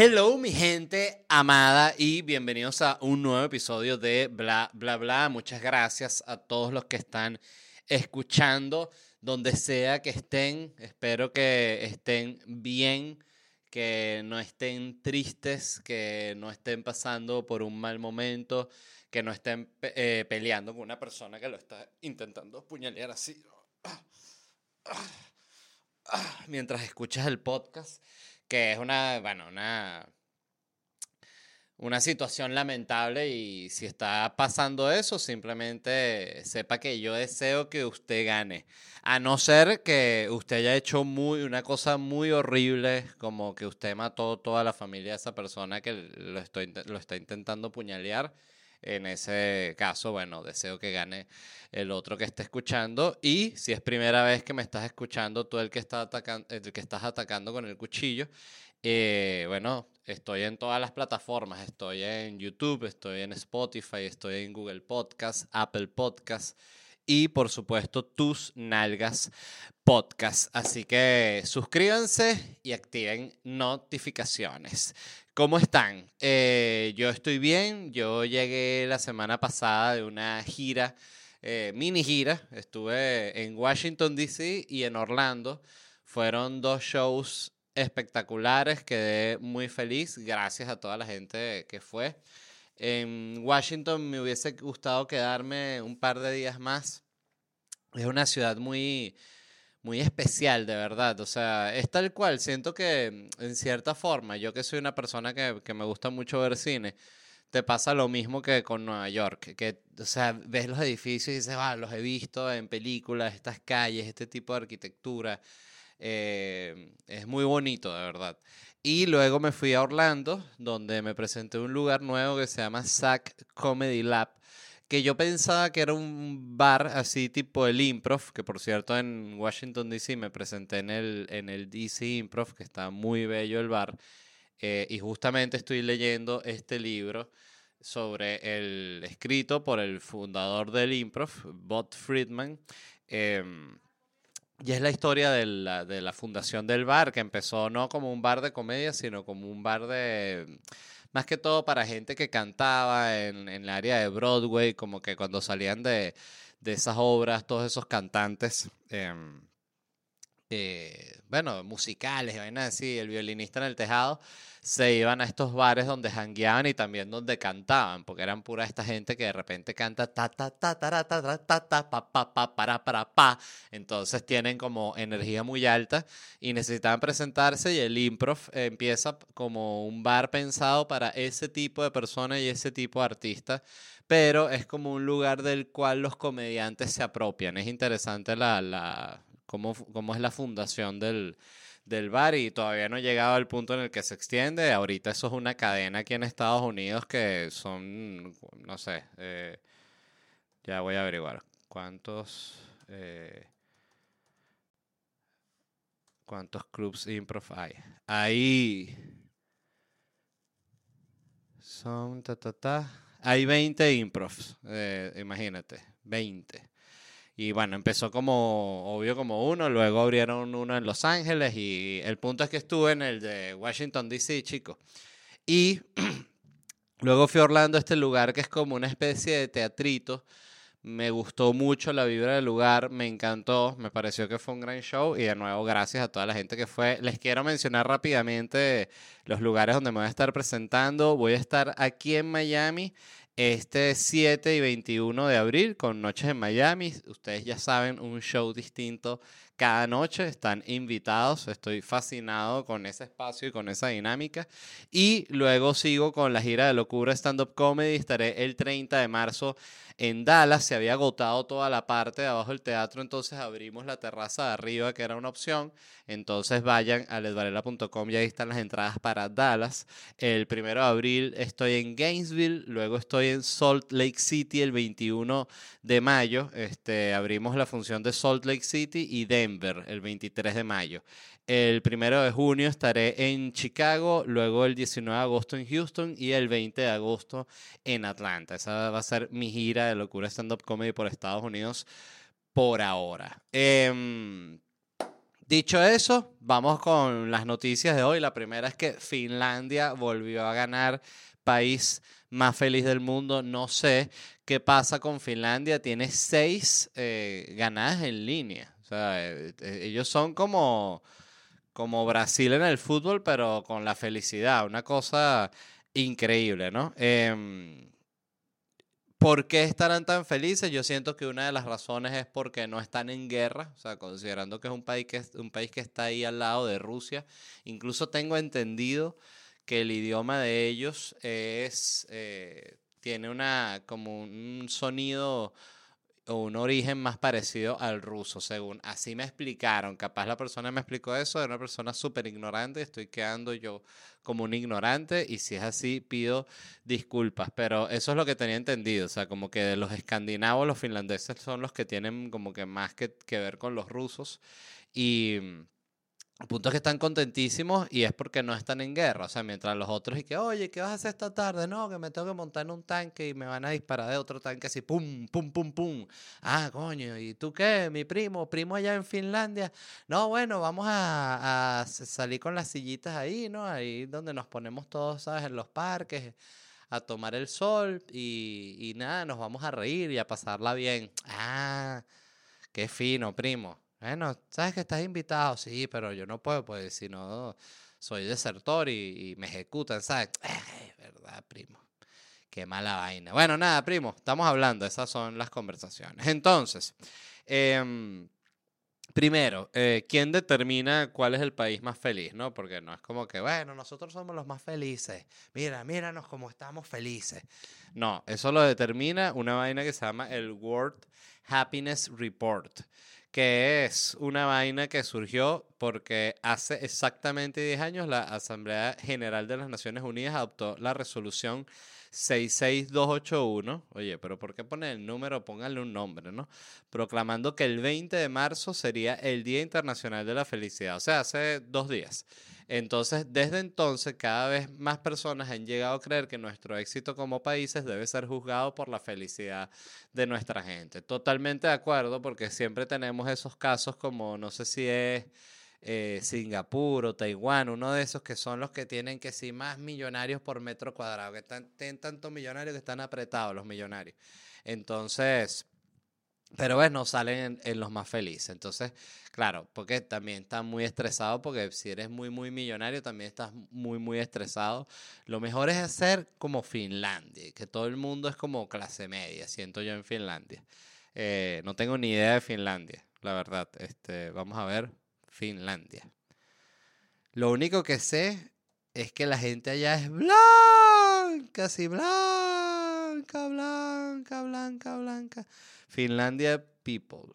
Hello, mi gente amada, y bienvenidos a un nuevo episodio de Bla, Bla, Bla. Muchas gracias a todos los que están escuchando, donde sea que estén. Espero que estén bien, que no estén tristes, que no estén pasando por un mal momento, que no estén eh, peleando con una persona que lo está intentando puñalear así. Mientras escuchas el podcast que es una, bueno, una, una situación lamentable y si está pasando eso, simplemente sepa que yo deseo que usted gane. A no ser que usted haya hecho muy, una cosa muy horrible, como que usted mató toda la familia de esa persona que lo, estoy, lo está intentando puñalear. En ese caso, bueno, deseo que gane el otro que esté escuchando. Y si es primera vez que me estás escuchando, tú el que, está atacando, el que estás atacando con el cuchillo, eh, bueno, estoy en todas las plataformas. Estoy en YouTube, estoy en Spotify, estoy en Google Podcast, Apple Podcast y por supuesto tus nalgas podcast. Así que suscríbanse y activen notificaciones. ¿Cómo están? Eh, yo estoy bien. Yo llegué la semana pasada de una gira, eh, mini gira. Estuve en Washington, D.C. y en Orlando. Fueron dos shows espectaculares. Quedé muy feliz. Gracias a toda la gente que fue. En Washington me hubiese gustado quedarme un par de días más. Es una ciudad muy muy especial, de verdad. O sea, es tal cual. Siento que, en cierta forma, yo que soy una persona que, que me gusta mucho ver cine, te pasa lo mismo que con Nueva York. Que, o sea, ves los edificios y dices, ah, los he visto en películas, estas calles, este tipo de arquitectura. Eh, es muy bonito, de verdad. Y luego me fui a Orlando, donde me presenté un lugar nuevo que se llama Sac Comedy Lab que yo pensaba que era un bar así tipo el Improv, que por cierto en Washington DC me presenté en el, en el DC Improv, que está muy bello el bar, eh, y justamente estoy leyendo este libro sobre el escrito por el fundador del Improv, Bob Friedman. Em, y es la historia de la, de la fundación del bar, que empezó no como un bar de comedia, sino como un bar de más que todo para gente que cantaba en, en el área de Broadway, como que cuando salían de, de esas obras, todos esos cantantes, em, eh, bueno, musicales, vainas así, el violinista en el tejado, se iban a estos bares donde jangueaban y también donde cantaban, porque eran pura esta gente que de repente canta ta ta ta ta ta ta ta ta pa pa pa para para pa. Entonces tienen como energía muy alta y necesitaban presentarse y el improv empieza como un bar pensado para ese tipo de personas y ese tipo de artistas, pero es como un lugar del cual los comediantes se apropian. Es interesante la, la cómo, cómo es la fundación del del bar y todavía no ha llegado al punto en el que se extiende. Ahorita eso es una cadena aquí en Estados Unidos que son, no sé, eh, ya voy a averiguar cuántos... Eh, ¿Cuántos clubs improv hay? Ahí son, ta, ta, ta. Hay 20 improvs, eh, imagínate, 20. Y bueno, empezó como, obvio, como uno, luego abrieron uno en Los Ángeles y el punto es que estuve en el de Washington, D.C., chicos. Y luego fui a Orlando, este lugar que es como una especie de teatrito. Me gustó mucho la vibra del lugar, me encantó, me pareció que fue un gran show y de nuevo gracias a toda la gente que fue. Les quiero mencionar rápidamente los lugares donde me voy a estar presentando. Voy a estar aquí en Miami este 7 y 21 de abril con Noches en Miami. Ustedes ya saben, un show distinto cada noche. Están invitados. Estoy fascinado con ese espacio y con esa dinámica. Y luego sigo con la gira de locura stand-up comedy. Estaré el 30 de marzo En Dallas se había agotado toda la parte de abajo del teatro, entonces abrimos la terraza de arriba, que era una opción. Entonces vayan a ledvarela.com y ahí están las entradas para Dallas. El primero de abril estoy en Gainesville, luego estoy en Salt Lake City el 21 de mayo. Este, abrimos la función de Salt Lake City y Denver el 23 de mayo. El primero de junio estaré en Chicago, luego el 19 de agosto en Houston y el 20 de agosto en Atlanta. Esa va a ser mi gira de locura stand-up comedy por Estados Unidos por ahora. Em, dicho eso, vamos con las noticias de hoy. La primera es que Finlandia volvió a ganar país más feliz del mundo. No sé qué pasa con Finlandia. Tiene seis eh, ganadas en línea. O sea, eh, eh, ellos son como como Brasil en el fútbol, pero con la felicidad, una cosa increíble, ¿no? Em, ¿Por qué estarán tan felices? Yo siento que una de las razones es porque no están en guerra, o sea, considerando que es un país que, un país que está ahí al lado de Rusia. Incluso tengo entendido que el idioma de ellos es, eh, tiene una, como un sonido un origen más parecido al ruso, según así me explicaron. Capaz la persona me explicó eso, de una persona súper ignorante, estoy quedando yo como un ignorante y si es así pido disculpas, pero eso es lo que tenía entendido, o sea, como que los escandinavos, los finlandeses son los que tienen como que más que, que ver con los rusos y el punto es que están contentísimos y es porque no están en guerra. O sea, mientras los otros y que, oye, ¿qué vas a hacer esta tarde? No, que me tengo que montar en un tanque y me van a disparar de otro tanque así, pum, pum, pum, pum. Ah, coño, ¿y tú qué? Mi primo, primo allá en Finlandia. No, bueno, vamos a, salir con las sillitas ahí, ¿no? Ahí donde nos ponemos todos, ¿sabes? En los parques a tomar el sol y, y nada, nos vamos a reír y a pasarla bien. Ah, qué fino, primo. Bueno, sabes que estás invitado, sí, pero yo no puedo, pues si no, soy desertor y, me ejecutan, ¿sabes? verdad, primo. Qué mala vaina. Bueno, nada, primo, estamos hablando, esas son las conversaciones. Entonces, em, primero, eh, ¿quién determina cuál es el país más feliz? ¿no? Porque no es como que, bueno, nosotros somos los más felices. Mira, míranos cómo estamos felices. No, eso lo determina una vaina que se llama el World Happiness Report que es una vaina que surgió porque hace exactamente 10 años la Asamblea General de las Naciones Unidas adoptó la resolución 66281, oye, pero ¿por qué poner el número? Pónganle un nombre, ¿no? Proclamando que el 20 de marzo sería el Día Internacional de la Felicidad, o sea, hace dos días. Entonces, desde entonces, cada vez más personas han llegado a creer que nuestro éxito como países debe ser juzgado por la felicidad de nuestra gente. Totalmente de acuerdo, porque siempre tenemos esos casos como, no sé si es eh, Singapur o Taiwán, uno de esos que son los que tienen que ser más millonarios por metro cuadrado, que están, tienen tantos millonarios que están apretados los millonarios. Entonces, pero bueno, salen en, los más felices. Entonces, claro, porque también estás muy estresado, porque si eres muy, muy millonario, también estás muy, muy estresado. Lo mejor es hacer como Finlandia, que todo el mundo es como clase media, siento yo en Finlandia. Eh, no tengo ni idea de Finlandia, la verdad. Este, vamos a ver, Finlandia. Lo único que sé es que la gente allá es blanca, así blanca, blanca, blanca, blanca. Finlandia People.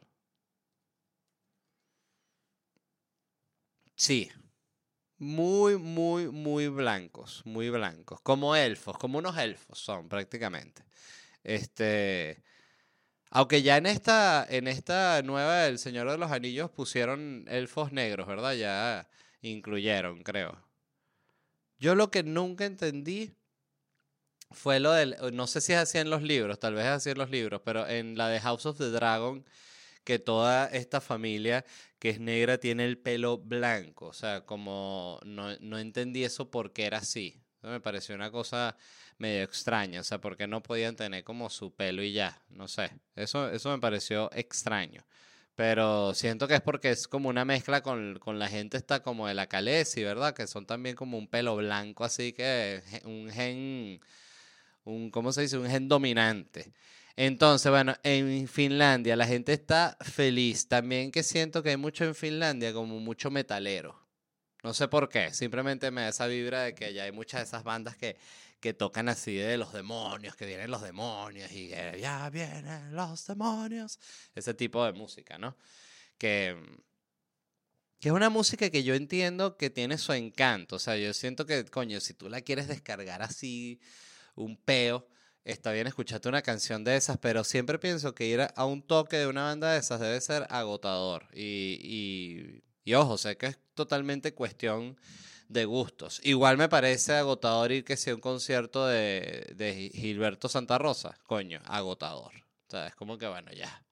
Sí. Muy, muy, muy blancos, muy blancos. Como elfos, como unos elfos son prácticamente. Este. Aunque ya en esta, en esta nueva El Señor de los Anillos pusieron elfos negros, ¿verdad? Ya incluyeron, creo. Yo lo que nunca entendí fue lo del, no sé si es así en los libros, tal vez es así en los libros, pero en la de House of the Dragon, que toda esta familia que es negra tiene el pelo blanco, o sea, como no, no entendí eso porque era así. Me pareció una cosa medio extraña, o sea, porque no podían tener como su pelo y ya, no sé, eso, eso me pareció extraño. Pero siento que es porque es como una mezcla con, con la gente está como de la Calesi, ¿verdad? Que son también como un pelo blanco, así que un gen un, ¿cómo se dice? Un gen dominante. Entonces, bueno, en Finlandia la gente está feliz. También que siento que hay mucho en Finlandia, como mucho metalero. No sé por qué, simplemente me da esa vibra de que ya hay muchas de esas bandas que, que tocan así de los demonios, que vienen los demonios y ya vienen los demonios. Ese tipo de música, ¿no? Que, que es una música que yo entiendo que tiene su encanto. O sea, yo siento que, coño, si tú la quieres descargar así, un peo, está bien escucharte una canción de esas, pero siempre pienso que ir a un toque de una banda de esas debe ser agotador. Y, y ojo, sé que es totalmente cuestión de gustos. Igual me parece agotador ir que sea un concierto de, de Gilberto Santa Rosa. Coño, agotador. O sea, es como que, bueno, ya.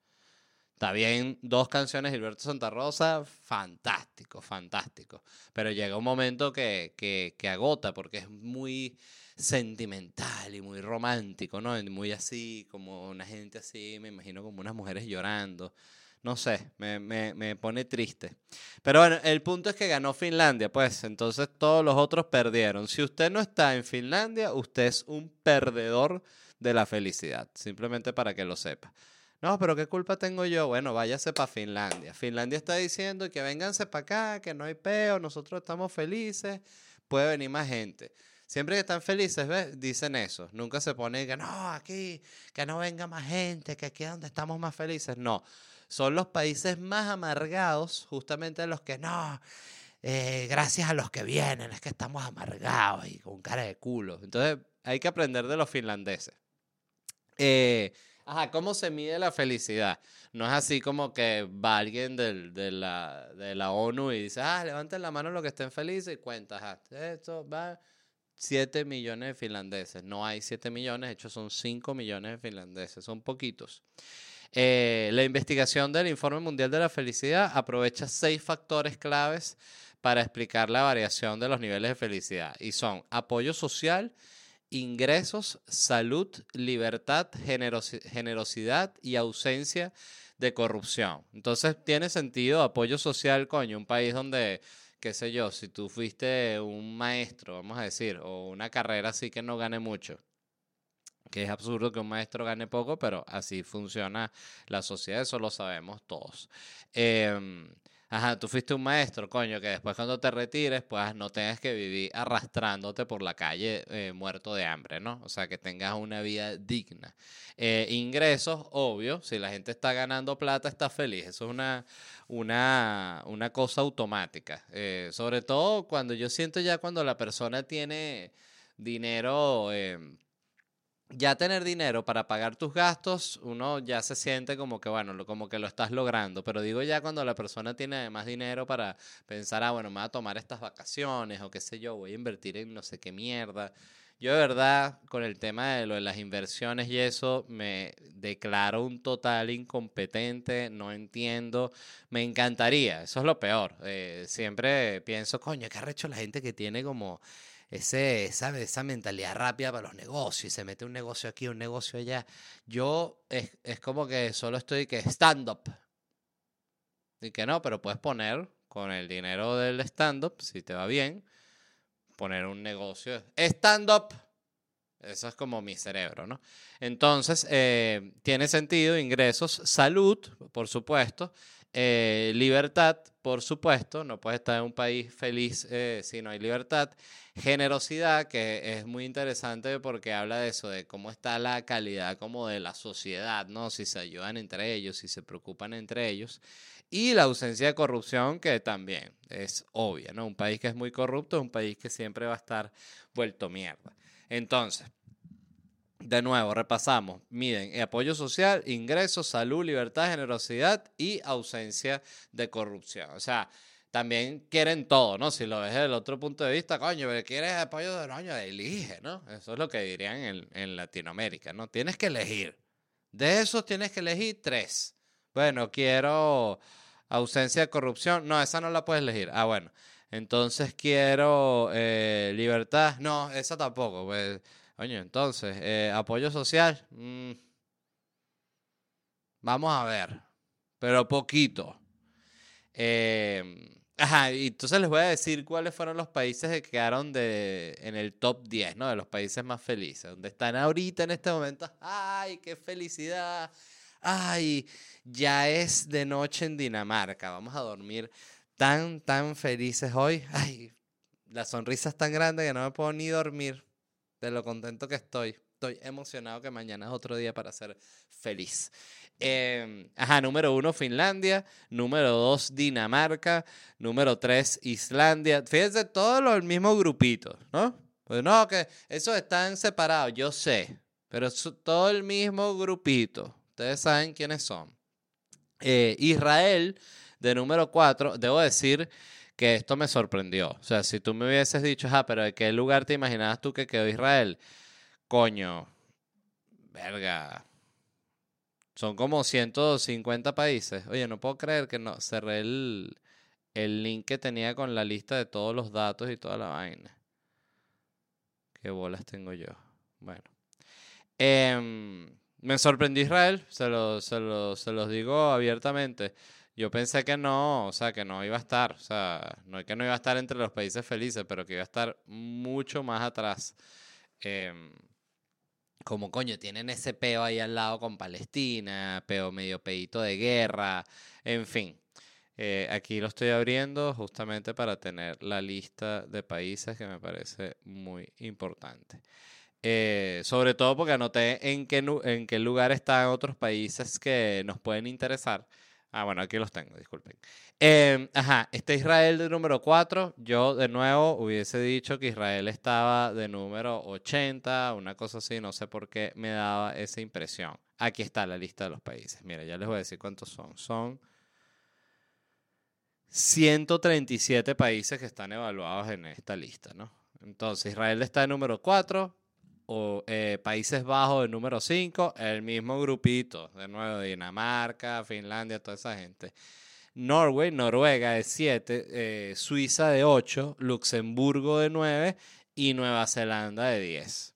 Está bien, dos canciones de Gilberto Santa Rosa, fantástico, fantástico. Pero llega un momento que, que, que agota porque es muy sentimental y muy romántico, ¿no? Muy así, como una gente así, me imagino como unas mujeres llorando. No sé, me, me, me, pone triste. Pero bueno, el punto es que ganó Finlandia, pues entonces todos los otros perdieron. Si usted no está en Finlandia, usted es un perdedor de la felicidad, simplemente para que lo sepa. No, pero ¿qué culpa tengo yo? Bueno, váyase para Finlandia. Finlandia está diciendo que vénganse para acá, que no hay peo, nosotros estamos felices, puede venir más gente. Siempre que están felices, ¿ves? Dicen eso. Nunca se pone que no, aquí, que no venga más gente, que aquí es donde estamos más felices. No, son los países más amargados, justamente los que no, eh, gracias a los que vienen, es que estamos amargados y con cara de culo. Entonces hay que aprender de los finlandeses. Eh, ajá, ¿cómo se mide la felicidad? No es así como que va alguien del, de, la, de la ONU y dice, ah, levanten la mano los que estén felices y cuenta, ajá, esto va 7 millones de finlandeses. No hay 7 millones, de hecho son 5 millones de finlandeses, son poquitos. Eh, la investigación del Informe Mundial de la Felicidad aprovecha seis factores claves para explicar la variación de los niveles de felicidad y son apoyo social, ingresos, salud, libertad, generosidad y ausencia de corrupción. Entonces tiene sentido apoyo social, coño, un país donde qué sé yo, si tú fuiste un maestro, vamos a decir, o una carrera así que no gane mucho, que es absurdo que un maestro gane poco, pero así funciona la sociedad, eso lo sabemos todos. Eh, Ajá, tú fuiste un maestro, coño, que después cuando te retires, pues no tengas que vivir arrastrándote por la calle eh, muerto de hambre, ¿no? O sea, que tengas una vida digna. Eh, ingresos, obvio, si la gente está ganando plata, está feliz. Eso es una, una, una cosa automática. Eh, sobre todo cuando yo siento ya cuando la persona tiene dinero em, ya tener dinero para pagar tus gastos, uno ya se siente como que, bueno, como que lo estás logrando. Pero digo ya cuando la persona tiene más dinero para pensar, ah, bueno, me voy a tomar estas vacaciones o qué sé yo, voy a invertir en no sé qué mierda. Yo de verdad, con el tema de lo de las inversiones y eso, me declaro un total incompetente, no entiendo. Me encantaría, eso es lo peor. Eh, siempre pienso, coño, ¿qué ha hecho la gente que tiene como ese, esa, esa mentalidad rápida para los negocios y se mete un negocio aquí, un negocio allá. Yo es, es como que solo estoy que stand-up. Y que no, pero puedes poner con el dinero del stand-up, si te va bien, poner un negocio. Stand-up. Eso es como mi cerebro, ¿no? Entonces, eh, tiene sentido, ingresos, salud, por supuesto, eh, libertad, por supuesto, no puedes estar en un país feliz eh, si no hay libertad. Generosidad, que es muy interesante porque habla de eso, de cómo está la calidad como de la sociedad, ¿no? Si se ayudan entre ellos, si se preocupan entre ellos. Y la ausencia de corrupción, que también es obvia, ¿no? Un país que es muy corrupto es un país que siempre va a estar vuelto mierda. Entonces, de nuevo, repasamos. Miden apoyo social, ingresos, salud, libertad, generosidad y ausencia de corrupción. O sea, también quieren todo, ¿no? Si lo ves desde el otro punto de vista, coño, pero quieres apoyo de coño, elige, ¿no? Eso es lo que dirían en, en Latinoamérica, ¿no? Tienes que elegir. De esos tienes que elegir tres. Bueno, quiero ausencia de corrupción. No, esa no la puedes elegir. Ah, bueno. Entonces quiero eh, libertad. No, esa tampoco. Pues Coño, entonces, eh, apoyo social. Mm, vamos a ver, pero poquito. Eh, ajá, y entonces les voy a decir cuáles fueron los países que quedaron de, en el top 10, ¿no? De los países más felices, donde están ahorita en este momento. ¡Ay, qué felicidad! ¡Ay, ya es de noche en Dinamarca! Vamos a dormir tan, tan felices hoy. ¡Ay, la sonrisa es tan grande que no me puedo ni dormir! De lo contento que estoy. Estoy emocionado que mañana es otro día para ser feliz. Em, ajá, número uno, Finlandia. Número dos, Dinamarca. Número tres, Islandia. Fíjense, todos los mismos grupitos, ¿no? Pues no, que esos están separados, yo sé. Pero es todo el mismo grupito. Ustedes saben quiénes son. Eh, Israel, de número cuatro. Debo decir que esto me sorprendió. O sea, si tú me hubieses dicho, ah, pero ¿de qué lugar te imaginabas tú que quedó Israel? Coño, verga. Son como 150 países. Oye, no puedo creer que no cerré el, el link que tenía con la lista de todos los datos y toda la vaina. Qué bolas tengo yo. Bueno. Em, me sorprendió Israel, se, lo, se, se los digo abiertamente. Yo pensé que no, o sea, que no iba a estar, o sea, no es que no iba a estar entre los países felices, pero que iba a estar mucho más atrás. Eh, como coño, tienen ese peo ahí al lado con Palestina, peo medio peito de guerra, en fin. Eh, aquí lo estoy abriendo justamente para tener la lista de países que me parece muy importante. Eh, sobre todo porque anoté en qué, en qué lugar están otros países que nos pueden interesar. Ah, bueno, aquí los tengo, disculpen. Em, ajá, este Israel de número 4. Yo de nuevo hubiese dicho que Israel estaba de número 80, una cosa así, no sé por qué me daba esa impresión. Aquí está la lista de los países. Mira, ya les voy a decir cuántos son. Son 137 países que están evaluados en esta lista, ¿no? Entonces, Israel está de número 4, eh, Países Bajos el número 5, el mismo grupito, de nuevo, Dinamarca, Finlandia, toda esa gente. Norway, Noruega de 7, eh, Suiza de 8, Luxemburgo de 9 y Nueva Zelanda de 10.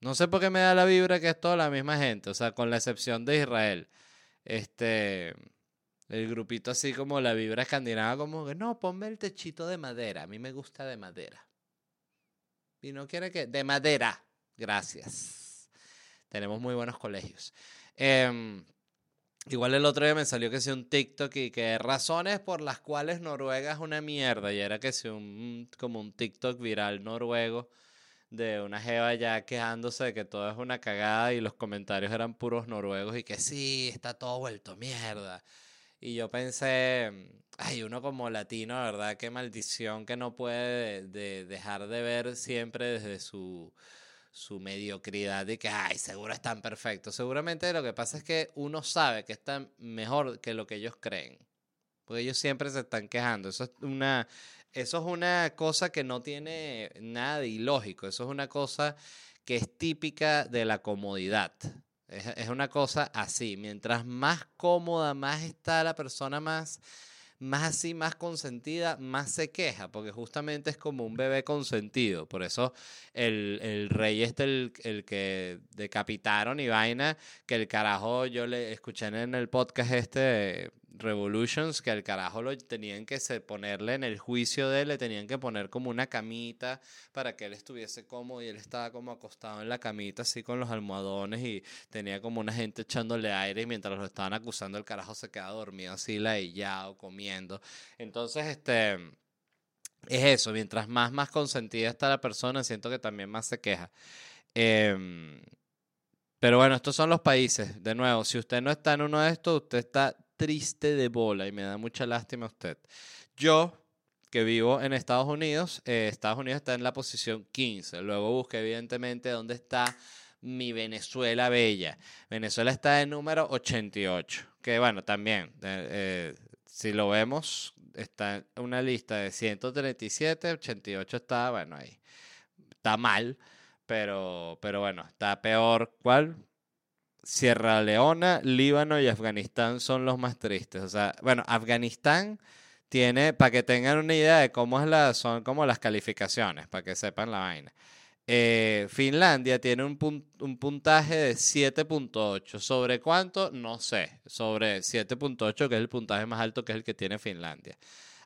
No sé por qué me da la vibra que es toda la misma gente, o sea, con la excepción de Israel. Este, el grupito así como la vibra escandinava, como que no, ponme el techito de madera, a mí me gusta de madera. Y no quiere que... De madera. Gracias. Tenemos muy buenos colegios. Em, igual el otro día me salió que sea un TikTok y que razones por las cuales Noruega es una mierda. Y era que sea un, como un TikTok viral noruego de una jeva ya quejándose de que todo es una cagada y los comentarios eran puros noruegos y que sí, está todo vuelto mierda. Y yo pensé, ay, uno como latino, ¿verdad? Qué maldición que no puede dejar de ver siempre desde su, su mediocridad y que, ay, seguro están perfectos. Seguramente lo que pasa es que uno sabe que están mejor que lo que ellos creen. Porque ellos siempre se están quejando. Eso es una, eso es una cosa que no tiene nada de ilógico. Eso es una cosa que es típica de la comodidad. Es, una cosa así. Mientras más cómoda, más está la persona, más, más así, más consentida, más se queja, porque justamente es como un bebé consentido. Por eso el, el rey este, el, el, que decapitaron y vaina, que el carajo, yo le escuché en el podcast este Revolutions que al carajo lo tenían que ponerle en el juicio de él, le tenían que poner como una camita para que él estuviese cómodo y él estaba como acostado en la camita así con los almohadones y tenía como una gente echándole aire y mientras lo estaban acusando el carajo se quedaba dormido así laillado comiendo. Entonces, este es eso, mientras más más consentida está la persona, siento que también más se queja. Em, pero bueno, estos son los países. De nuevo, si usted no está en uno de estos, usted está triste de bola y me da mucha lástima a usted. Yo, que vivo en Estados Unidos, eh, Estados Unidos está en la posición 15. Luego busqué evidentemente dónde está mi Venezuela bella. Venezuela está en número 88, que bueno, también, eh, si lo vemos, está en una lista de 137, 88 está, bueno, ahí. Está mal, pero, pero bueno, está peor. ¿Cuál? Sierra Leona, Líbano y Afganistán son los más tristes. O sea, bueno, Afganistán tiene, para que tengan una idea de cómo es la, son como las calificaciones, para que sepan la vaina. Eh, Finlandia tiene un, un puntaje de 7.8. ¿Sobre cuánto? No sé. Sobre 7.8, que es el puntaje más alto que es el que tiene Finlandia.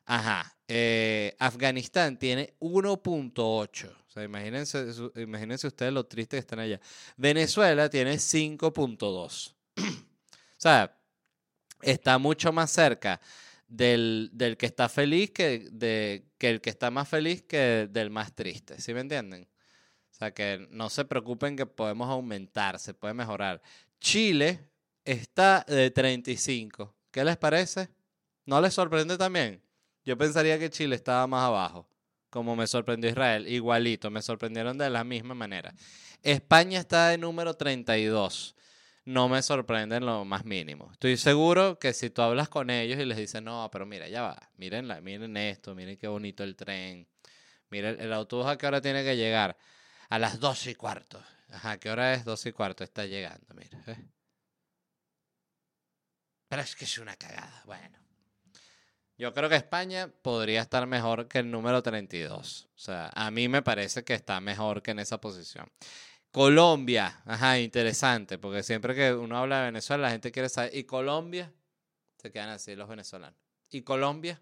Ajá. Eh, Afganistán tiene 1.8. O sea, imagínense, imagínense ustedes lo triste que están allá. Venezuela tiene 5.2. o sea, está mucho más cerca del, que está feliz que, de, que el que está más feliz que del más triste. ¿Sí me entienden? O sea que no se preocupen que podemos aumentar, se puede mejorar. Chile está de 35. ¿Qué les parece? ¿No les sorprende también? Yo pensaría que Chile estaba más abajo, como me sorprendió Israel. Igualito, me sorprendieron de la misma manera. España está de número 32. No me sorprende en lo más mínimo. Estoy seguro que si tú hablas con ellos y les dices, no, pero mira, ya va, miren, miren esto, miren qué bonito el tren. Miren, el autobús a qué hora tiene que llegar. A las 12 y cuarto. Ajá, ¿qué hora es? 12 y cuarto. Está llegando, mira. ¿eh? Pero es que es una cagada. Bueno. Yo creo que España podría estar mejor que el número 32. O sea, a mí me parece que está mejor que en esa posición. Colombia, ajá, interesante, porque siempre que uno habla de Venezuela, la gente quiere saber. ¿Y Colombia? Se quedan así los venezolanos. ¿Y Colombia?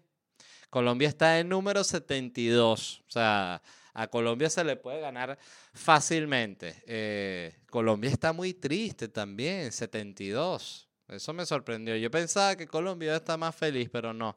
Colombia está en número 72. O sea, a Colombia se le puede ganar fácilmente. Eh, Colombia está muy triste también, 72. Eso me sorprendió. Yo pensaba que Colombia está más feliz, pero no.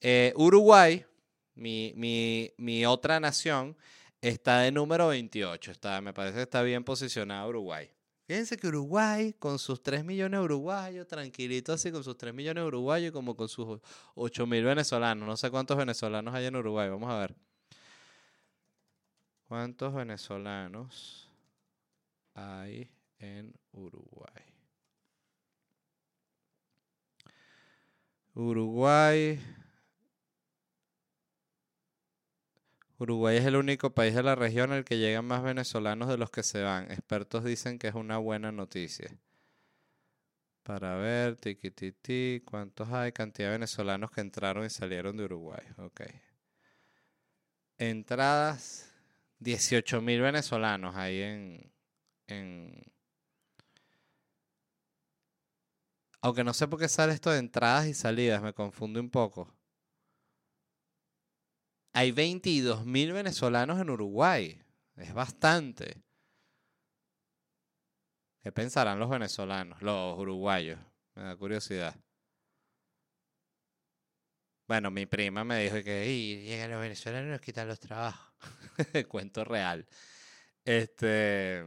Eh, Uruguay, mi, mi, mi, otra nación, está de número 28. Está, me parece que está bien posicionado Uruguay. Fíjense que Uruguay, con sus 3 millones de uruguayos, tranquilito así, con sus 3 millones de uruguayos, como con sus 8 mil venezolanos. No sé cuántos venezolanos hay en Uruguay, vamos a ver. ¿Cuántos venezolanos hay en Uruguay? Uruguay Uruguay es el único país de la región al que llegan más venezolanos de los que se van. Expertos dicen que es una buena noticia. Para ver, tiquititi, ¿cuántos hay? Cantidad de venezolanos que entraron y salieron de Uruguay. Ok. Entradas, 18 mil venezolanos ahí en, en... Aunque no sé por qué sale esto de entradas y salidas, me confunde un poco. Hay 22 mil venezolanos en Uruguay. Es bastante. ¿Qué pensarán los venezolanos, los uruguayos? Me da curiosidad. Bueno, mi prima me dijo que llegan los venezolanos y nos quitan los trabajos. Cuento real. Este.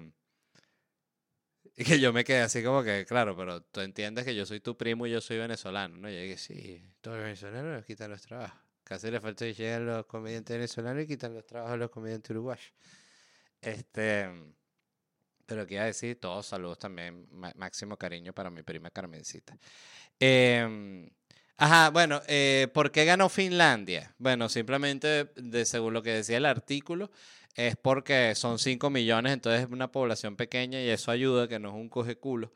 Y que yo me quedé así como que, claro, pero tú entiendes que yo soy tu primo y yo soy venezolano, ¿no? Y yo dije, sí, todos los venezolanos nos quitan los trabajos. Casi le falta que lleguen los comediantes venezolanos y quitan los trabajos de los comediantes uruguayos. Este, pero quiero decir, todos saludos también, máximo cariño para mi prima Carmencita. Em, ajá, bueno, eh, ¿por qué ganó Finlandia? Bueno, simplemente, de, según lo que decía el artículo, es porque son 5 millones, entonces es una población pequeña y eso ayuda, que no es un coge culo.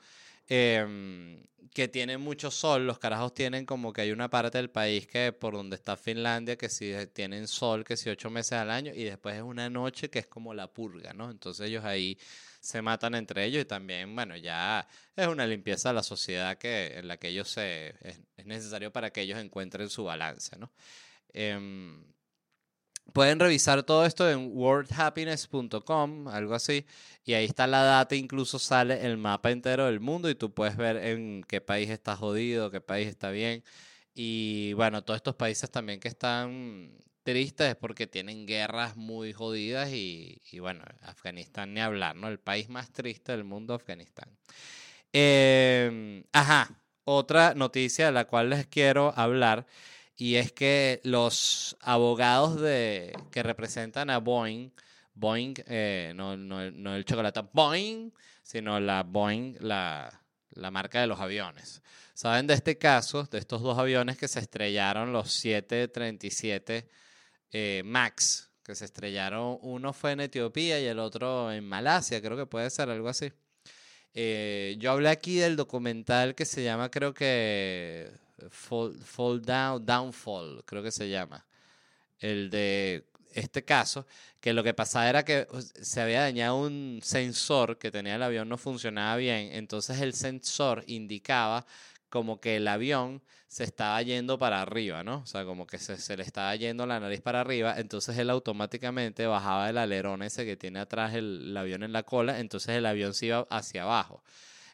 Em, que tienen mucho sol, los carajos tienen como que hay una parte del país que por donde está Finlandia, que si tienen sol, que si ocho meses al año, y después es una noche que es como la purga, ¿no? Entonces ellos ahí se matan entre ellos y también, bueno, ya es una limpieza de la sociedad que, en la que ellos se, es, necesario para que ellos encuentren su balance, ¿no? Em, Pueden revisar todo esto en worldhappiness.com, algo así, y ahí está la data, incluso sale el mapa entero del mundo y tú puedes ver en qué país está jodido, qué país está bien. Y bueno, todos estos países también que están tristes es porque tienen guerras muy jodidas y, bueno, Afganistán ni hablar, ¿no? El país más triste del mundo, Afganistán. Em, ajá, otra noticia de la cual les quiero hablar y es que los abogados de, que representan a Boeing, Boeing, eh, no, no, no, el chocolate Boeing, sino la Boeing, la, la, marca de los aviones. Saben de este caso, de estos dos aviones que se estrellaron, los 737 eh, MAX, que se estrellaron, uno fue en Etiopía y el otro en Malasia, creo que puede ser algo así. Eh, yo hablé aquí del documental que se llama, creo que Fall, Down, Downfall, creo que se llama. El de este caso, que lo que pasaba era que se había dañado un sensor que tenía el avión, no funcionaba bien, entonces el sensor indicaba como que el avión se estaba yendo para arriba, ¿no? O sea, como que se, le estaba yendo la nariz para arriba, entonces él automáticamente bajaba el alerón ese que tiene atrás el avión en la cola, entonces el avión se iba hacia abajo.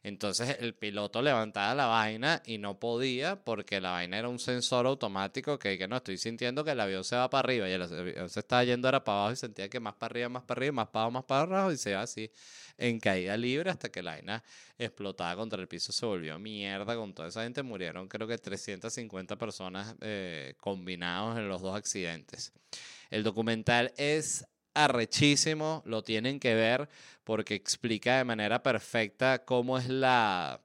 Entonces el piloto levantaba la vaina y no podía porque la vaina era un sensor automático que, que no estoy sintiendo que el avión se va para arriba y el avión se estaba yendo ahora para abajo y sentía que más para arriba, más para arriba, más para abajo, más para abajo y se iba así en caída libre hasta que la vaina explotaba contra el piso, se volvió mierda con toda esa gente. Murieron creo que 350 personas eh, combinados en los dos accidentes. El documental es arrechísimo, lo tienen que ver porque explica de manera perfecta cómo es la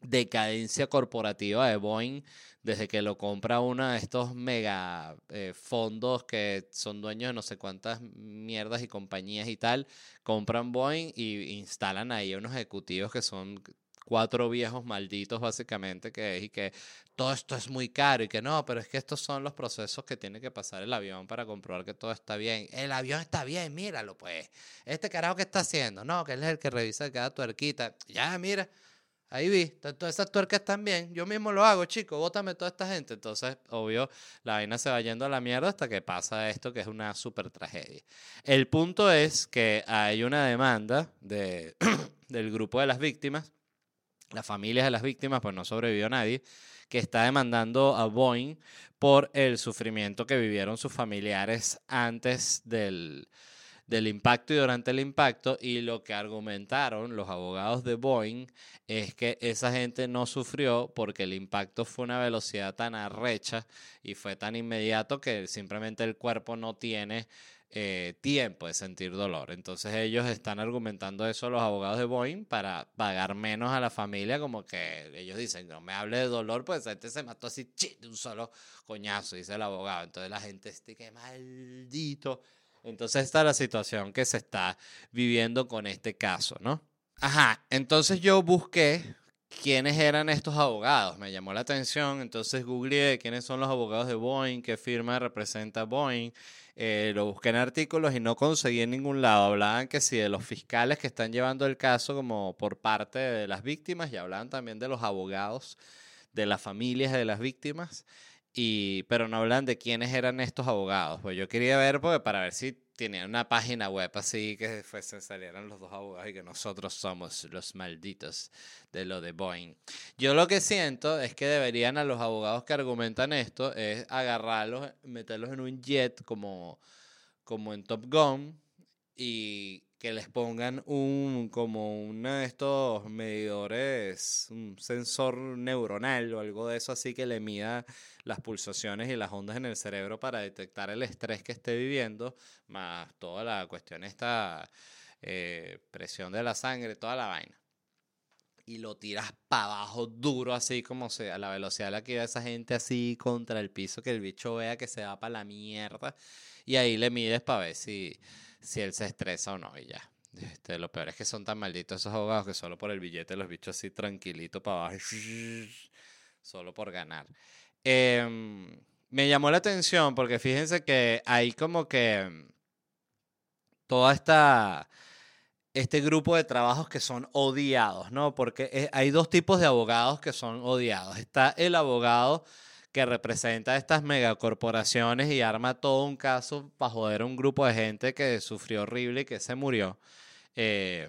decadencia corporativa de Boeing desde que lo compra uno de estos mega eh, fondos que son dueños de no sé cuántas mierdas y compañías y tal, compran Boeing y instalan ahí unos ejecutivos que son cuatro viejos malditos básicamente que es y que todo esto es muy caro y que no, pero es que estos son los procesos que tiene que pasar el avión para comprobar que todo está bien. El avión está bien, míralo pues. Este carajo que está haciendo, no, que él es el que revisa cada tuerquita. Ya, mira, ahí vi, todas esas tuercas están bien. Yo mismo lo hago, chico, bótame toda esta gente. Entonces, obvio, la vaina se va yendo a la mierda hasta que pasa esto que es una súper tragedia. El punto es que hay una demanda de, del grupo de las víctimas las familias de las víctimas, pues no sobrevivió nadie, que está demandando a Boeing por el sufrimiento que vivieron sus familiares antes del, del impacto y durante el impacto. Y lo que argumentaron los abogados de Boeing es que esa gente no sufrió porque el impacto fue una velocidad tan arrecha y fue tan inmediato que simplemente el cuerpo no tiene eh, tiempo de sentir dolor. Entonces ellos están argumentando eso los abogados de Boeing para pagar menos a la familia, como que ellos dicen, no me hable de dolor, pues este se mató así de un solo coñazo, dice el abogado. Entonces la gente, este que maldito. Entonces está la situación que se está viviendo con este caso, ¿no? Ajá, entonces yo busqué quiénes eran estos abogados. Me llamó la atención, entonces googleé quiénes son los abogados de Boeing, qué firma representa Boeing. Eh, lo busqué en artículos y no conseguí en ningún lado. Hablaban que sí de los fiscales que están llevando el caso como por parte de las víctimas y hablaban también de los abogados de las familias de las víctimas. Y, pero no hablan de quiénes eran estos abogados. Pues yo quería ver porque para ver si tenían una página web así que fuesen, salieran los dos abogados y que nosotros somos los malditos de lo de Boeing. Yo lo que siento es que deberían a los abogados que argumentan esto es agarrarlos, meterlos en un jet como, como en Top Gun y que les pongan un como uno de estos medidores, un sensor neuronal o algo de eso así que le mida las pulsaciones y las ondas en el cerebro para detectar el estrés que esté viviendo, más toda la cuestión esta eh, presión de la sangre, toda la vaina. Y lo tiras para abajo duro, así como sea, a la velocidad a la que iba esa gente así contra el piso, que el bicho vea que se va para la mierda. Y ahí le mides para ver si si él se estresa o no y ya. Este, lo peor es que son tan malditos esos abogados que solo por el billete los bichos así tranquilito para abajo, solo por ganar. Em, me llamó la atención porque fíjense que hay como que toda esta este grupo de trabajos que son odiados, ¿no? Porque hay dos tipos de abogados que son odiados. Está el abogado que representa a estas megacorporaciones y arma todo un caso para joder a un grupo de gente que sufrió horrible y que se murió. Eh,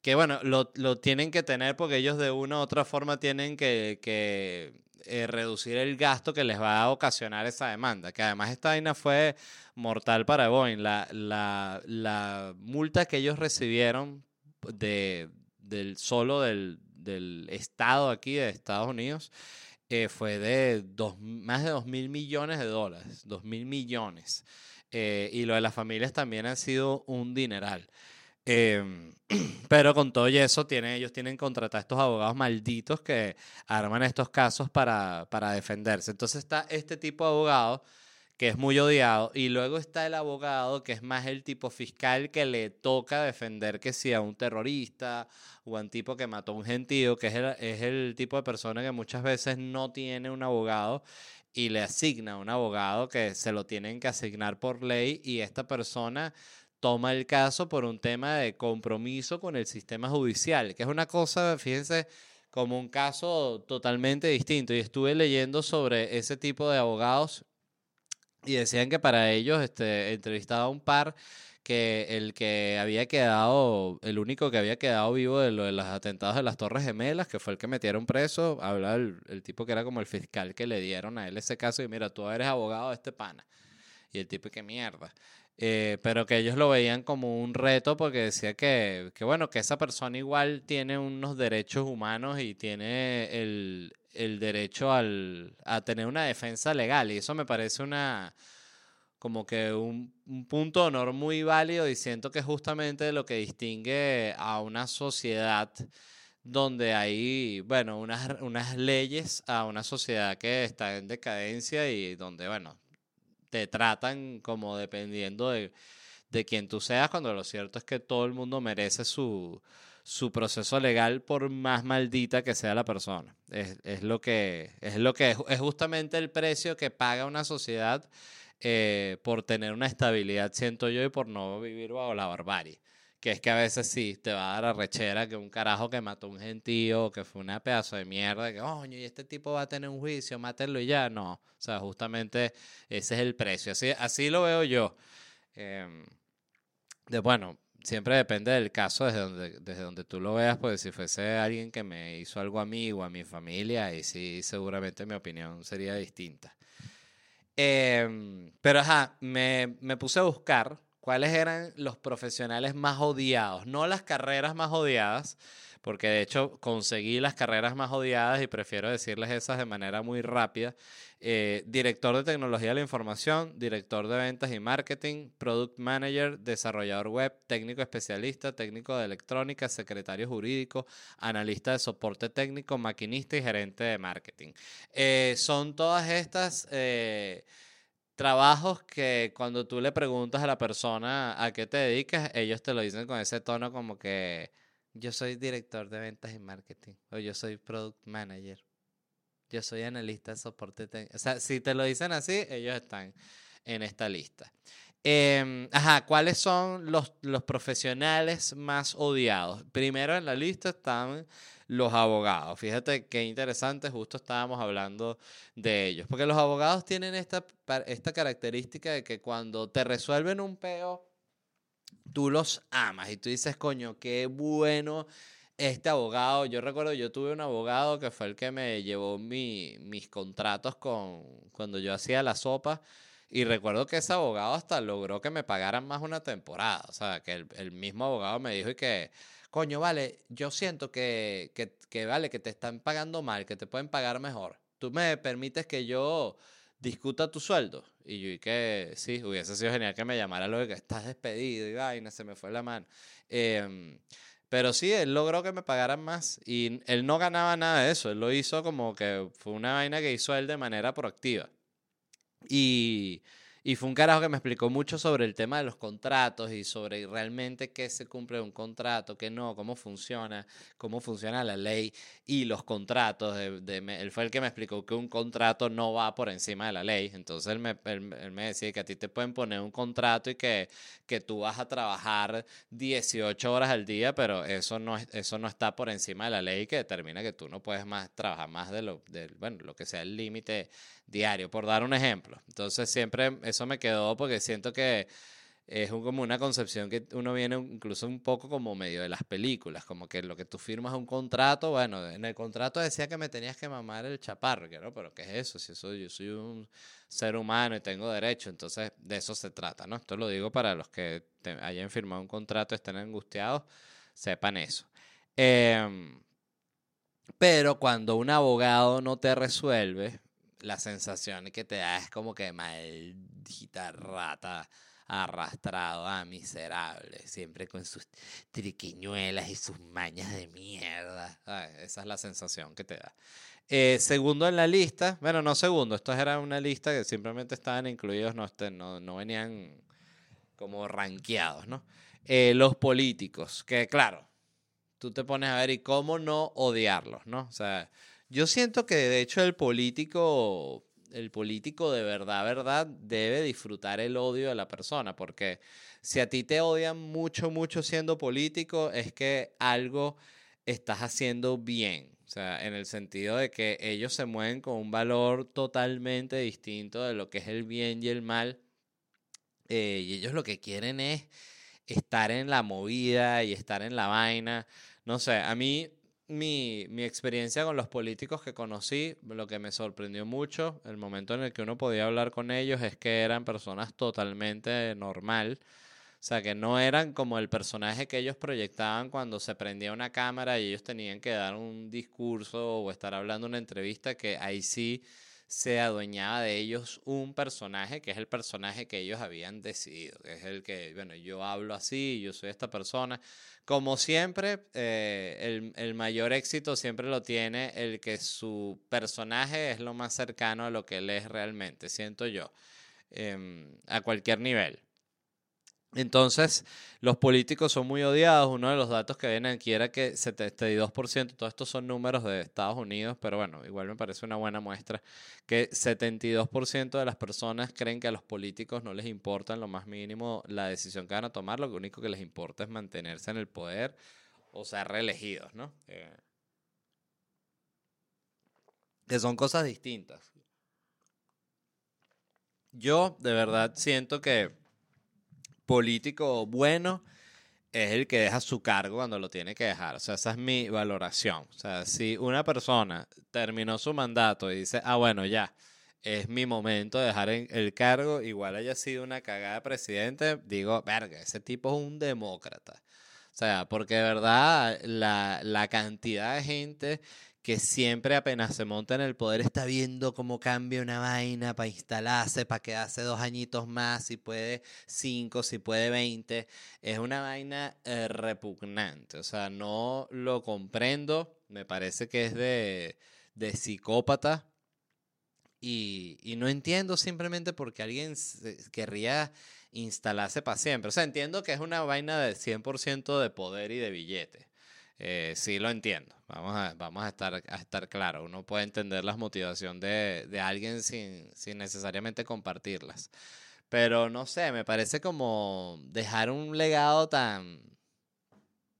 que bueno, lo, lo, tienen que tener porque ellos de una u otra forma tienen que, que eh, reducir el gasto que les va a ocasionar esa demanda. Que además esta vaina fue mortal para Boeing. La, la, la multa que ellos recibieron de, del solo del, del Estado aquí de Estados Unidos fue de dos, más de 2 mil millones de dólares, 2 mil millones. Eh, y lo de las familias también ha sido un dineral. Em, pero con todo y eso, tiene, ellos tienen contratar estos abogados malditos que arman estos casos para, para defenderse. Entonces está este tipo de abogados que es muy odiado. Y luego está el abogado, que es más el tipo fiscal que le toca defender que sea un terrorista o un tipo que mató a un gentío, que es el, es el tipo de persona que muchas veces no tiene un abogado y le asigna un abogado que se lo tienen que asignar por ley y esta persona toma el caso por un tema de compromiso con el sistema judicial, que es una cosa, fíjense, como un caso totalmente distinto. Y estuve leyendo sobre ese tipo de abogados y decían que para ellos, este, entrevistaba a un par que el que había quedado, el único que había quedado vivo de lo de los atentados de las Torres Gemelas, que fue el que metieron preso, habla el, el, tipo que era como el fiscal que le dieron a él ese caso y mira, tú eres abogado de este pana. Y el tipo, qué mierda. Eh, pero que ellos lo veían como un reto porque decía que, que, bueno, que esa persona igual tiene unos derechos humanos y tiene el, el derecho al, a tener una defensa legal. Y eso me parece una como que un, un, punto de honor muy válido y siento que es justamente lo que distingue a una sociedad donde hay, bueno, unas, unas leyes a una sociedad que está en decadencia y donde, bueno, te tratan como dependiendo de, de quién tú seas, cuando lo cierto es que todo el mundo merece su, su proceso legal por más maldita que sea la persona. Es, es lo que es lo que es, justamente el precio que paga una sociedad eh, por tener una estabilidad, siento yo, y por no vivir bajo la barbarie. Que es que a veces sí te va a dar arrechera que un carajo que mató a un gentío, que fue una pedazo de mierda, que, coño, y este tipo va a tener un juicio, mátenlo y ya. No. O sea, justamente ese es el precio. Así, así lo veo yo. Em, de bueno, siempre depende del caso desde donde, desde donde tú lo veas, pues si fuese alguien que me hizo algo a mí o a mi familia, y sí, seguramente mi opinión sería distinta. Em, pero ajá, me, me puse a buscar cuáles eran los profesionales más odiados, no las carreras más odiadas, porque de hecho conseguí las carreras más odiadas y prefiero decirles esas de manera muy rápida. Eh, director de tecnología de la información, director de ventas y marketing, product manager, desarrollador web, técnico especialista, técnico de electrónica, secretario jurídico, analista de soporte técnico, maquinista y gerente de marketing. Eh, son todas estas... Eh, trabajos que cuando tú le preguntas a la persona a qué te dedicas, ellos te lo dicen con ese tono como que yo soy director de ventas y marketing. O yo soy product manager. Yo soy analista de soporte técnico. O sea, si te lo dicen así, ellos están en esta lista. Eh, ajá, ¿cuáles son los, los profesionales más odiados? Primero en la lista están los abogados. Fíjate qué interesante, justo estábamos hablando de ellos. Porque los abogados tienen esta, esta característica de que cuando te resuelven un peo tú los amas y tú dices, coño, qué bueno este abogado. Yo recuerdo, yo tuve un abogado que fue el que me llevó mi, mis contratos con cuando yo hacía la sopa. Y recuerdo que ese abogado hasta logró que me pagaran más una temporada. O sea, que el, el mismo abogado me dijo y que, coño, vale, yo siento que, que, que, vale, que te están pagando mal, que te pueden pagar mejor. Tú me permites que yo discuta tu sueldo. Y yo y que sí, hubiese sido genial que me llamara lo de que estás despedido y vaina, se me fue la mano. Em, pero sí, él logró que me pagaran más y él no ganaba nada de eso, él lo hizo como que fue una vaina que hizo él de manera proactiva. Y y fue un carajo que me explicó mucho sobre el tema de los contratos y sobre realmente qué se cumple un contrato, qué no, cómo funciona, cómo funciona la ley y los contratos. De, él fue el que me explicó que un contrato no va por encima de la ley. Entonces él me, él, me decía que a ti te pueden poner un contrato y que, que tú vas a trabajar 18 horas al día, pero eso no, eso no está por encima de la ley que determina que tú no puedes más trabajar más de lo, de, bueno, lo que sea el límite diario, por dar un ejemplo. Entonces siempre eso me quedó porque siento que es como una concepción que uno viene incluso un poco como medio de las películas, como que lo que tú firmas un contrato, bueno, en el contrato decía que me tenías que mamar el chaparro, ¿no? Pero ¿qué es eso? Si eso, yo soy un ser humano y tengo derecho, entonces de eso se trata, ¿no? Esto lo digo para los que hayan firmado un contrato, estén angustiados, sepan eso. Em, pero cuando un abogado no te resuelve, la sensación que te da es como que maldita rata arrastrado a miserable, siempre con sus triquiñuelas y sus mañas de mierda. esa es la sensación que te da. Eh, segundo en la lista, bueno, no segundo, estos era una lista que simplemente estaban incluidos, no, este, no, no venían como ranqueados, ¿no? Eh, los políticos, que claro, tú te pones a ver y cómo no odiarlos, ¿no? O sea, yo siento que de hecho el político, el político de verdad, verdad, debe disfrutar el odio de la persona, porque si a ti te odian mucho, mucho siendo político, es que algo estás haciendo bien. O sea, en el sentido de que ellos se mueven con un valor totalmente distinto de lo que es el bien y el mal. Eh, y ellos lo que quieren es estar en la movida y estar en la vaina. No sé, a mí mi, mi, experiencia con los políticos que conocí, lo que me sorprendió mucho, el momento en el que uno podía hablar con ellos es que eran personas totalmente normal. O sea, que no eran como el personaje que ellos proyectaban cuando se prendía una cámara y ellos tenían que dar un discurso o estar hablando una entrevista, que ahí sí se adueñaba de ellos un personaje que es el personaje que ellos habían decidido, que es el que, bueno, yo hablo así, yo soy esta persona. Como siempre, eh, el, el, mayor éxito siempre lo tiene el que su personaje es lo más cercano a lo que él es realmente, siento yo, eh, a cualquier nivel. Entonces, los políticos son muy odiados. Uno de los datos que vienen aquí era que 72%, todos estos son números de Estados Unidos, pero bueno, igual me parece una buena muestra, que 72% de las personas creen que a los políticos no les importa en lo más mínimo la decisión que van a tomar, lo único que les importa es mantenerse en el poder o ser reelegidos, ¿no? Eh, que son cosas distintas. Yo de verdad siento que político bueno es el que deja su cargo cuando lo tiene que dejar. O sea, esa es mi valoración. O sea, si una persona terminó su mandato y dice, ah, bueno, ya, es mi momento de dejar el cargo, igual haya sido una cagada de presidente, digo, verga, ese tipo es un demócrata. O sea, porque de verdad la, la cantidad de gente que siempre apenas se monta en el poder está viendo cómo cambia una vaina para instalarse, para quedarse dos añitos más, si puede cinco, si puede veinte. Es una vaina eh, repugnante, o sea, no lo comprendo, me parece que es de, de psicópata. Y, y, no entiendo simplemente porque alguien querría instalarse para siempre. O sea, entiendo que es una vaina de 100% de poder y de billete. Eh, sí lo entiendo. Vamos a, vamos a estar, a estar claros. Uno puede entender las motivaciones de, de alguien sin, sin necesariamente compartirlas. Pero no sé, me parece como dejar un legado tan,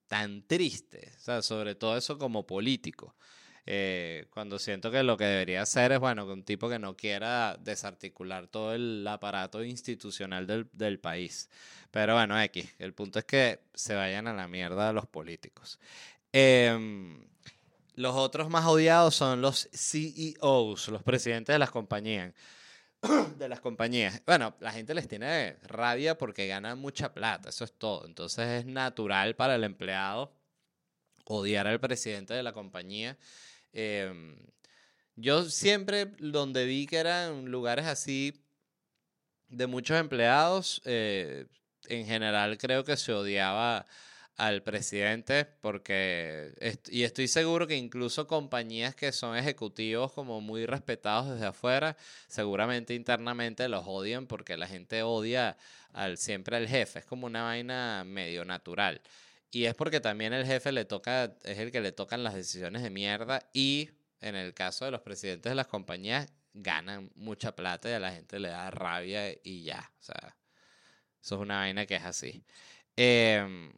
tan triste, o sea, sobre todo eso como político. Eh, cuando siento que lo que debería hacer es, bueno, un tipo que no quiera desarticular todo el aparato institucional del, del país. Pero bueno, X, el punto es que se vayan a la mierda los políticos. Em, los otros más odiados son los CEOs, los presidentes de las compañías. de las compañías. Bueno, la gente les tiene rabia porque ganan mucha plata, eso es todo. Entonces es natural para el empleado odiar al presidente de la compañía. Em, yo siempre donde vi que eran lugares así de muchos empleados, eh, en general creo que se odiaba al presidente porque, y estoy seguro que incluso compañías que son ejecutivos como muy respetados desde afuera, seguramente internamente los odian porque la gente odia al, siempre al jefe, es como una vaina medio natural. Y es porque también el jefe le toca, es el que le tocan las decisiones de mierda y en el caso de los presidentes de las compañías ganan mucha plata y a la gente le da rabia y ya, o sea, eso es una vaina que es así. Eh,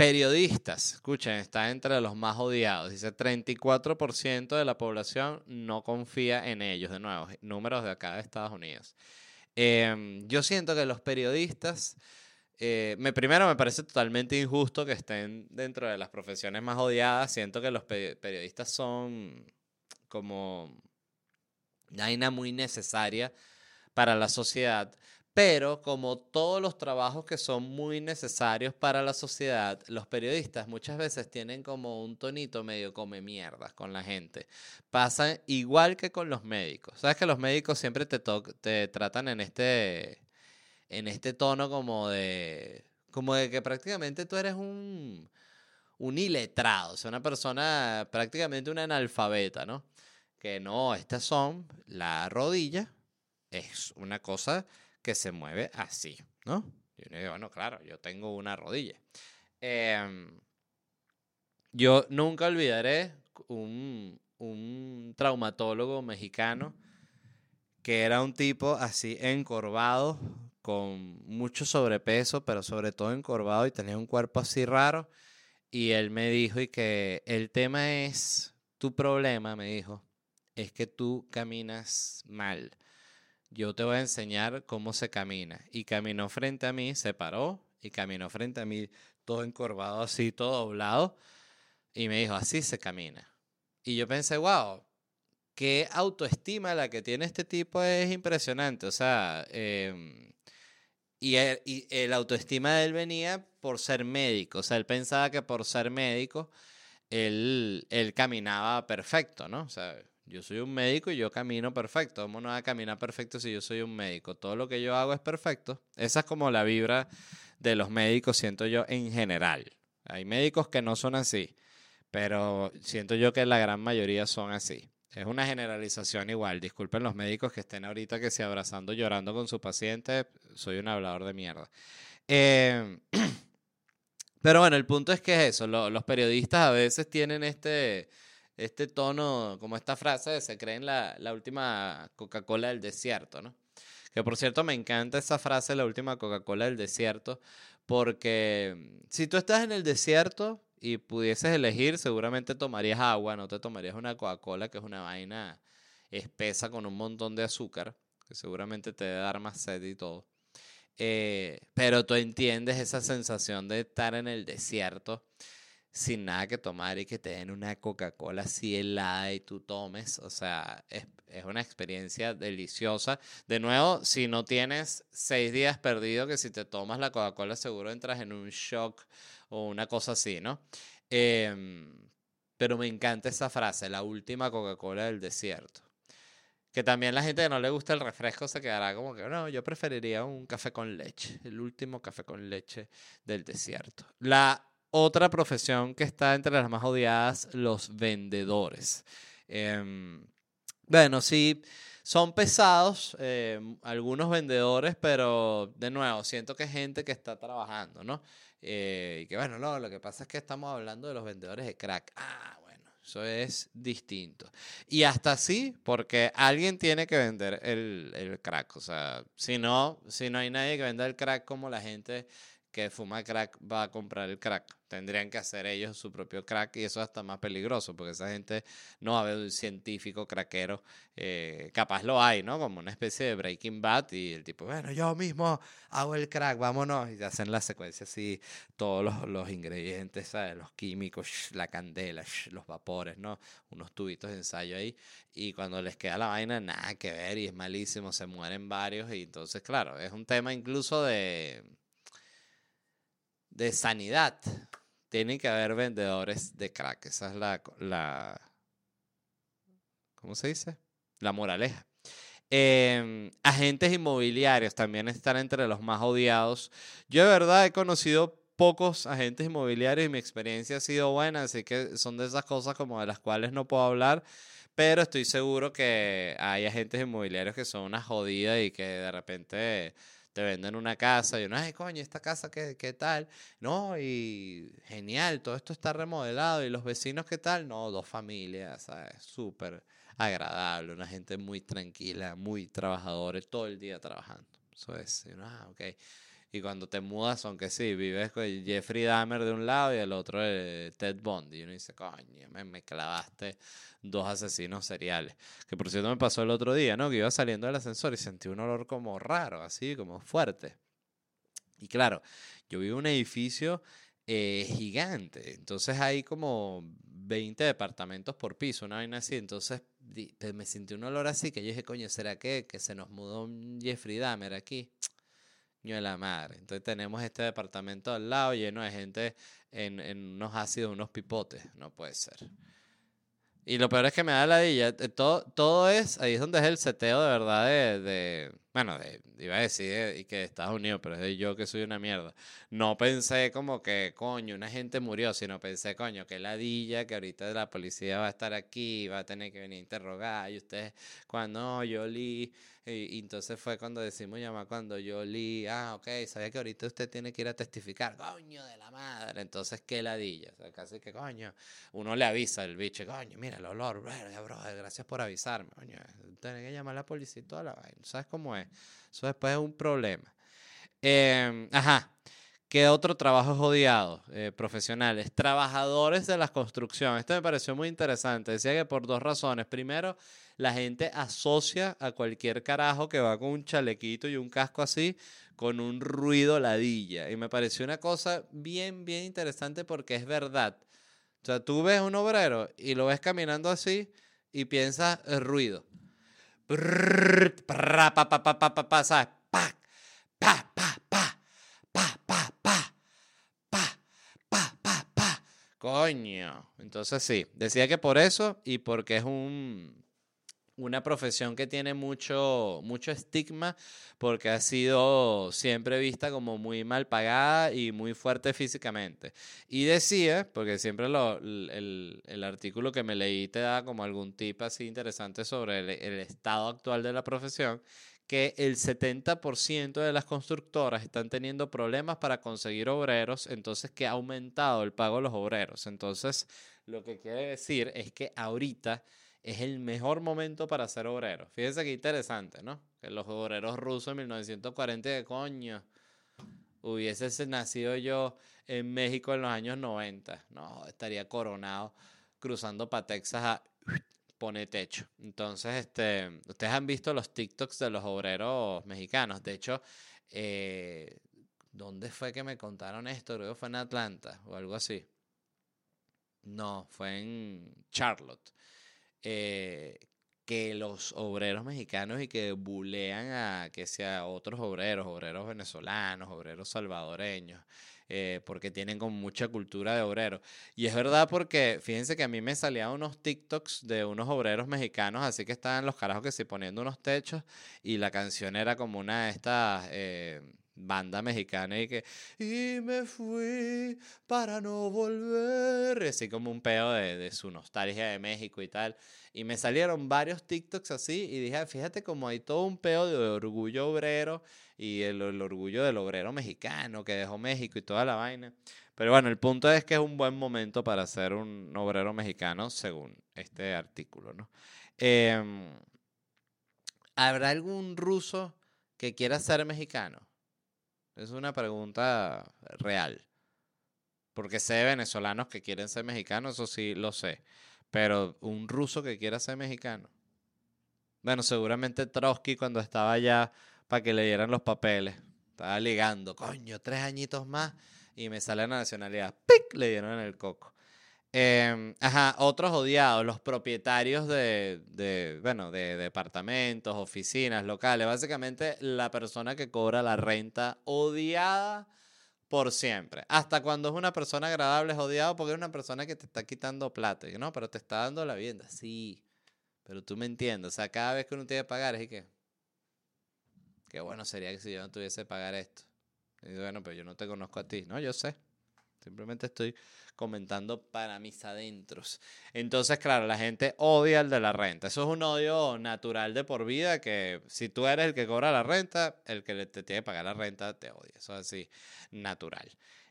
Periodistas, escuchen, está entre los más odiados. Dice 34% de la población no confía en ellos. De nuevo, números de acá de Estados Unidos. Em, yo siento que los periodistas, eh, me, primero me parece totalmente injusto que estén dentro de las profesiones más odiadas. Siento que los periodistas son como una muy necesaria para la sociedad. Pero como todos los trabajos que son muy necesarios para la sociedad, los periodistas muchas veces tienen como un tonito medio come mierdas con la gente. Pasa igual que con los médicos. Sabes que los médicos siempre te, te tratan en este, en este tono como de, como de que prácticamente tú eres un, un iletrado, o sea, una persona prácticamente una analfabeta, ¿no? que no, estas son la rodilla, es una cosa que se mueve así, ¿no? Y uno dice, bueno, claro, yo tengo una rodilla. Em, yo nunca olvidaré un, un traumatólogo mexicano que era un tipo así encorvado, con mucho sobrepeso, pero sobre todo encorvado y tenía un cuerpo así raro. Y él me dijo y que el tema es, tu problema, me dijo, es que tú caminas mal. Yo te voy a enseñar cómo se camina. Y caminó frente a mí, se paró y caminó frente a mí, todo encorvado así, todo doblado. Y me dijo, así se camina. Y yo pensé, wow, qué autoestima la que tiene este tipo es impresionante. O sea, em, y, el, y autoestima de él venía por ser médico. O sea, él pensaba que por ser médico, él, él caminaba perfecto, ¿no? O sea, yo soy un médico y yo camino perfecto. ¿Cómo no va a caminar perfecto si yo soy un médico? Todo lo que yo hago es perfecto. Esa es como la vibra de los médicos, siento yo, en general. Hay médicos que no son así, pero siento yo que la gran mayoría son así. Es una generalización igual. Disculpen los médicos que estén ahorita que se abrazando llorando con su paciente. Soy un hablador de mierda. Em, pero bueno, el punto es que es eso. los periodistas a veces tienen este, este tono, como esta frase de se creen la, la última Coca-Cola del desierto, ¿no? Que por cierto me encanta esa frase, la última Coca-Cola del desierto, porque si tú estás en el desierto, y pudieses elegir, seguramente tomarías agua, no te tomarías una Coca-Cola, que es una vaina espesa con un montón de azúcar, que seguramente te debe dar más sed y todo. Eh, pero tú entiendes esa sensación de estar en el desierto sin nada que tomar y que te den una Coca-Cola así helada y tú tomes. O sea, es, es, una experiencia deliciosa. De nuevo, si no tienes seis días perdidos, que si te tomas la Coca-Cola seguro entras en un shock o una cosa así, ¿no? Em, pero me encanta esa frase, la última Coca-Cola del desierto. Que también la gente que no le gusta el refresco se quedará como que, no, yo preferiría un café con leche, el último café con leche del desierto. La otra profesión que está entre las más odiadas, los vendedores. Em, bueno, sí, son pesados em, algunos vendedores, pero de nuevo, siento que es gente que está trabajando, ¿no? Eh, y que bueno, no, lo que pasa es que estamos hablando de los vendedores de crack. Ah, bueno, eso es distinto. Y hasta así, porque alguien tiene que vender el, el crack. O sea, si no, si no hay nadie que venda el crack como la gente que fuma crack va a comprar el crack. Tendrían que hacer ellos su propio crack y eso es hasta más peligroso porque esa gente no va a ver un científico craquero. Eh, capaz lo hay, ¿no? Como una especie de Breaking Bad y el tipo, bueno, yo mismo hago el crack, vámonos. Y hacen la secuencia así, todos los, los ingredientes, ¿sabes? los químicos, la candela, los vapores, ¿no? Unos tubitos de ensayo ahí. Y cuando les queda la vaina, nada que ver y es malísimo, se mueren varios. Y entonces, claro, es un tema incluso de de sanidad, tienen que haber vendedores de crack. Esa es la, la ¿cómo se dice? La moraleja. Em, agentes inmobiliarios también están entre los más odiados. Yo de verdad he conocido pocos agentes inmobiliarios y mi experiencia ha sido buena, así que son de esas cosas como de las cuales no puedo hablar, pero estoy seguro que hay agentes inmobiliarios que son una jodida y que de repente te venden una casa y uno, ay, coño, esta casa, ¿qué, qué tal? No, y genial, todo esto está remodelado y los vecinos, ¿qué tal? No, dos familias, ¿sabes? Súper agradable, una gente muy tranquila, muy trabajadores, todo el día trabajando. Eso es, y uno, ah, ok. Y cuando te mudas, aunque sí, vives con Jeffrey Dahmer de un lado y el otro Ted Bundy. Y uno dice, coño, me, me, clavaste dos asesinos seriales. Que por cierto me pasó el otro día, ¿no? Que iba saliendo del ascensor y sentí un olor como raro, así, como fuerte. Y claro, yo vivo en un edificio eh, gigante. Entonces hay como 20 departamentos por piso, una vaina así. Entonces me sentí un olor así que yo dije, coño, ¿será que, que se nos mudó un Jeffrey Dahmer aquí? De la madre. Entonces tenemos este departamento al lado lleno de gente en, en unos ácidos, unos pipotes. No puede ser. Y lo peor es que me da la dilla. Todo, todo es, ahí es donde es el seteo de verdad de, de bueno, de, iba a decir y que de Estados Unidos, pero es de yo que soy una mierda. No pensé como que, coño, una gente murió, sino pensé, coño, que ladilla, que ahorita la policía va a estar aquí, va a tener que venir a interrogar, y ustedes, cuando yo li, y, entonces fue cuando decimos llamar, cuando yo li, ah, ok, sabía que ahorita usted tiene que ir a testificar, coño de la madre, entonces qué ladilla, o sea, casi que, coño, uno le avisa al bicho, coño, mira el olor, bro, gracias por avisarme, coño, tiene que llamar a la policía y toda la vaina, ¿sabes cómo es? Eso después es un problema. Em, ajá. ¿Qué otro trabajo es odiado? Eh, profesionales. Trabajadores de la construcción. Esto me pareció muy interesante. Decía que por dos razones. Primero, la gente asocia a cualquier carajo que va con un chalequito y un casco así con un ruido ladilla. Y me pareció una cosa bien, bien interesante porque es verdad. O sea, tú ves un obrero y lo ves caminando así y piensas el ruido Coño. Entonces sí, decía que por eso y porque es un una profesión que tiene mucho, mucho estigma porque ha sido siempre vista como muy mal pagada y muy fuerte físicamente. Y decía, porque siempre lo, el, el, artículo que me leí te da como algún tip así interesante sobre el, el estado actual de la profesión, que el 70% de las constructoras están teniendo problemas para conseguir obreros, entonces que ha aumentado el pago de los obreros. Entonces, lo que quiere decir es que ahorita es el mejor momento para ser obrero. Fíjense qué interesante, ¿no? Que los obreros rusos en 1940, de coño, hubiese nacido yo en México en los años 90. No, estaría coronado cruzando para Texas a pone techo. Entonces, este, ustedes han visto los TikToks de los obreros mexicanos. De hecho, eh, ¿dónde fue que me contaron esto? Creo que fue en Atlanta o algo así. No, fue en Charlotte. Eh, que los obreros mexicanos y que bulean a que sea otros obreros, obreros venezolanos, obreros salvadoreños, eh, porque tienen como mucha cultura de obrero. Y es verdad porque, fíjense que a mí me salían unos TikToks de unos obreros mexicanos, así que estaban los carajos que se poniendo unos techos y la canción era como una de estas... Eh, banda mexicana y que y me fui para no volver así como un peo de, de, su nostalgia de México y tal. Y me salieron varios TikToks así y dije fíjate como hay todo un peo de orgullo obrero y el, orgullo del obrero mexicano que dejó México y toda la vaina pero bueno el punto es que es un buen momento para ser un obrero mexicano según este artículo no eh, habrá algún ruso que quiera ser mexicano es una pregunta real. Porque sé venezolanos que quieren ser mexicanos, eso sí lo sé. Pero un ruso que quiera ser mexicano. Bueno, seguramente Trotsky cuando estaba allá para que le dieran los papeles. Estaba ligando, coño, tres añitos más y me sale la nacionalidad. ¡Pic! Le dieron en el coco. Em, ajá, otros odiados, los propietarios de, de, bueno, de departamentos, oficinas, locales. Básicamente la persona que cobra la renta odiada por siempre. Hasta cuando es una persona agradable es odiado porque es una persona que te está quitando plata. No, pero te está dando la vivienda. Sí, pero tú me entiendes. O sea, cada vez que uno tiene que pagar es que... Qué bueno sería que si yo no tuviese que pagar esto. Y bueno, pero yo no te conozco a ti. No, yo sé. Simplemente estoy comentando para mis adentros. Entonces, claro, la gente odia el de la renta. Eso es un odio natural de por vida que si tú eres el que cobra la renta, el que te tiene que pagar la renta te odia. Eso es así, natural.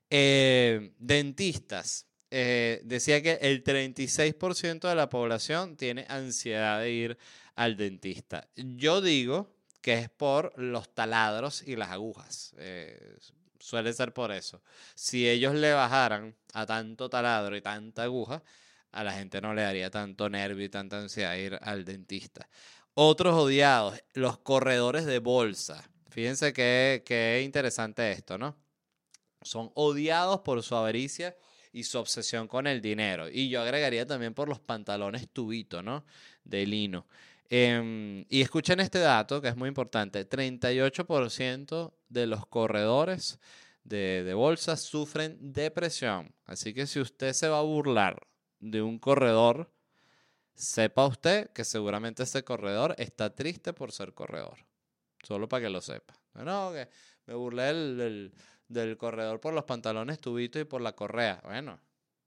Eh, dentistas. Eh, decía que el 36% de la población tiene ansiedad de ir al dentista. Yo digo que es por los taladros y las agujas. Eh, Suele ser por eso. Si ellos le bajaran a tanto taladro y tanta aguja, a la gente no le daría tanto nervio y tanta ansiedad ir al dentista. Otros odiados, los corredores de bolsa. Fíjense qué, interesante esto, ¿no? Son odiados por su avaricia y su obsesión con el dinero. Y yo agregaría también por los pantalones tubito, ¿no? De lino. Em, y escuchen este dato que es muy importante. 38% de los corredores de, de bolsas sufren depresión. Así que si usted se va a burlar de un corredor, sepa usted que seguramente ese corredor está triste por ser corredor. Solo para que lo sepa. No, que me burlé del, del corredor por los pantalones tubitos y por la correa. Bueno,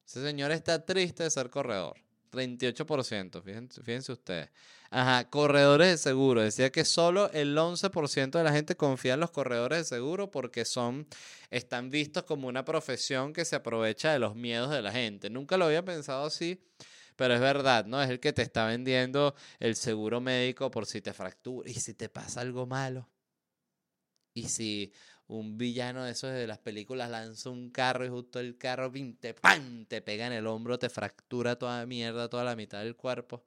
ese señor está triste de ser corredor. 38%, fíjense, fíjense ustedes. Ajá, corredores de seguro. Decía que solo el 11% de la gente confía en los corredores de seguro porque son, están vistos como una profesión que se aprovecha de los miedos de la gente. Nunca lo había pensado así, pero es verdad, ¿no? Es el que te está vendiendo el seguro médico por si te fractura y si te pasa algo malo. Y si un villano de esos de las películas lanza un carro y justo el carro te, ¡pam! te pega en el hombro, te fractura toda mierda, toda la mitad del cuerpo.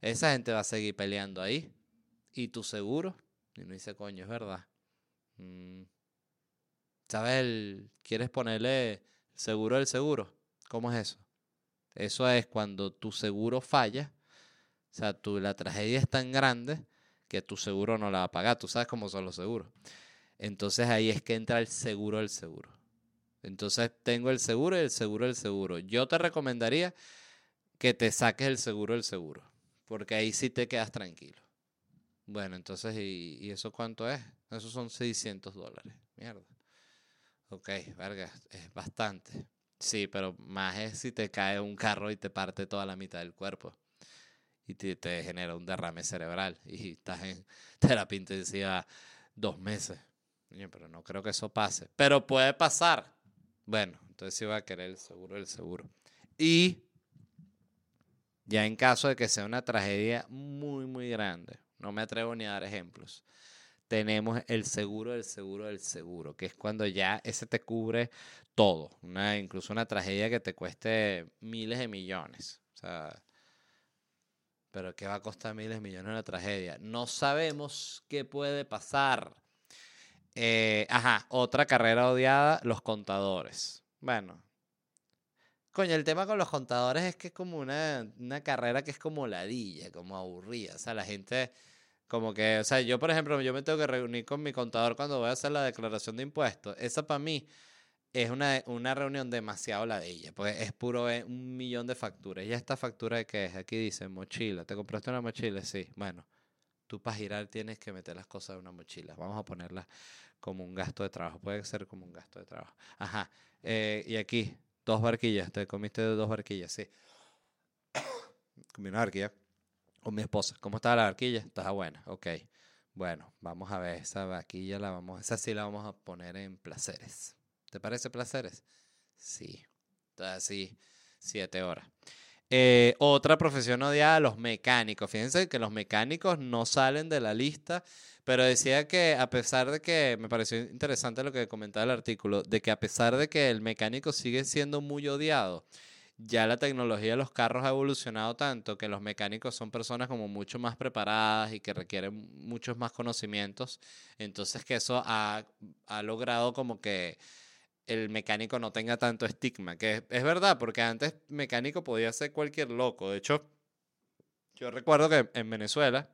Esa gente va a seguir peleando ahí. ¿Y tu seguro? Y no dice, coño, es verdad. Mm. ¿Sabes? ¿Quieres ponerle seguro del seguro? ¿Cómo es eso? Eso es cuando tu seguro falla. O sea, tu, la tragedia es tan grande que tu seguro no la va a pagar. Tú sabes cómo son los seguros. Entonces ahí es que entra el seguro del seguro. Entonces tengo el seguro y el seguro del seguro. Yo te recomendaría que te saques el seguro del seguro, porque ahí sí te quedas tranquilo. Bueno, entonces, ¿y, eso cuánto es? Eso son 600 dólares. Mierda. Ok, verga, es bastante. Sí, pero más es si te cae un carro y te parte toda la mitad del cuerpo y te, te genera un derrame cerebral y estás en terapia intensiva dos meses pero no creo que eso pase. Pero puede pasar. Bueno, entonces sí va a querer el seguro del seguro. Y ya en caso de que sea una tragedia muy, muy grande, no me atrevo ni a dar ejemplos, tenemos el seguro del seguro del seguro, que es cuando ya ese te cubre todo, una, incluso una tragedia que te cueste miles de millones. O sea, pero ¿qué va a costar miles de millones una tragedia? No sabemos qué puede pasar. Eh, ajá, otra carrera odiada, los contadores. Bueno. Coño, el tema con los contadores es que es como una, una carrera que es como ladilla, como aburrida. O sea, la gente como que, o sea, yo por ejemplo, yo me tengo que reunir con mi contador cuando voy a hacer la declaración de impuestos. Esa para mí es una, una reunión demasiado ladilla, porque es puro eh, un millón de facturas. ¿Y esta factura de qué es? Aquí dice mochila. ¿Te compraste una mochila? Sí. Bueno, tú para girar tienes que meter las cosas en una mochila. Vamos a ponerla como un gasto de trabajo. Puede ser como un gasto de trabajo. Ajá. Eh, y aquí, dos barquillas. Te comiste dos barquillas, sí. Comí una barquilla con mi esposa. ¿Cómo estaba la barquilla? Estaba buena. Ok. Bueno, vamos a ver esa barquilla. La vamos, esa sí la vamos a poner en placeres. ¿Te parece placeres? Sí. Entonces, sí, siete horas. Eh, otra profesión odiada, los mecánicos. Fíjense que los mecánicos no salen de la lista, pero decía que a pesar de que, me pareció interesante lo que comentaba el artículo, de que a pesar de que el mecánico sigue siendo muy odiado, ya la tecnología de los carros ha evolucionado tanto que los mecánicos son personas como mucho más preparadas y que requieren muchos más conocimientos. Entonces que eso ha, ha logrado como que el mecánico no tenga tanto estigma, que es, verdad, porque antes mecánico podía ser cualquier loco. De hecho, yo recuerdo que en Venezuela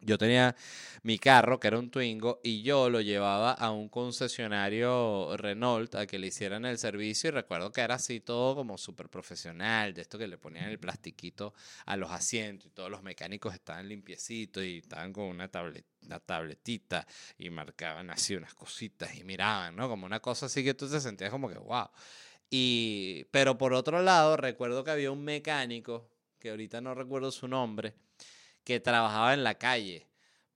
yo tenía mi carro, que era un Twingo, y yo lo llevaba a un concesionario Renault a que le hicieran el servicio. Y recuerdo que era así todo como súper profesional, de esto que le ponían el plastiquito a los asientos y todos los mecánicos estaban limpiecitos y estaban con una, una tabletita y marcaban así unas cositas y miraban, ¿no? Como una cosa así que tú te sentías como que, wow. Y, pero por otro lado, recuerdo que había un mecánico, que ahorita no recuerdo su nombre, que trabajaba en la calle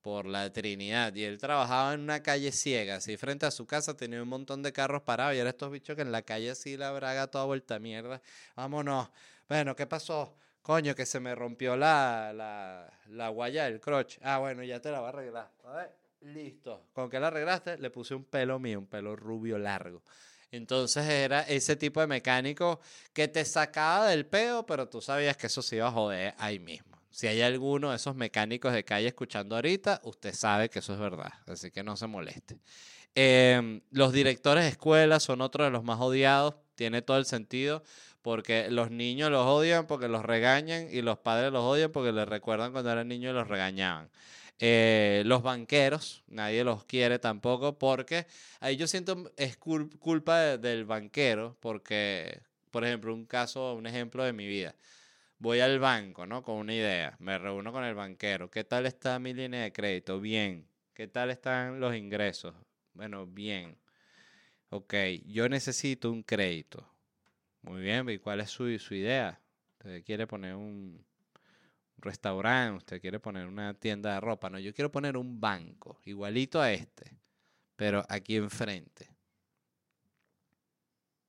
por la Trinidad y él trabajaba en una calle ciega, así frente a su casa tenía un montón de carros parados y era estos bichos que en la calle así la braga toda vuelta mierda. Vámonos. Bueno, ¿qué pasó? Coño, que se me rompió la, la, la guaya del crotch. Ah, bueno, ya te la voy a arreglar. A ver, listo. ¿Con qué la arreglaste? Le puse un pelo mío, un pelo rubio largo. Entonces era ese tipo de mecánico que te sacaba del peo, pero tú sabías que eso se iba a joder ahí mismo. Si hay alguno de esos mecánicos de calle escuchando ahorita, usted sabe que eso es verdad, así que no se moleste. Em, los directores de escuela son otros de los más odiados, tiene todo el sentido, porque los niños los odian porque los regañan y los padres los odian porque les recuerdan cuando eran niños y los regañaban. Eh, los banqueros, nadie los quiere tampoco, porque ahí yo siento es culpa del banquero, porque, por ejemplo, un caso, un ejemplo de mi vida voy al banco, ¿no? Con una idea, me reúno con el banquero, ¿qué tal está mi línea de crédito? Bien. ¿Qué tal están los ingresos? Bueno, bien. Ok, yo necesito un crédito. Muy bien, ¿y cuál es su, idea? Usted quiere poner un, restaurante, usted quiere poner una tienda de ropa. No, yo quiero poner un banco, igualito a este, pero aquí enfrente.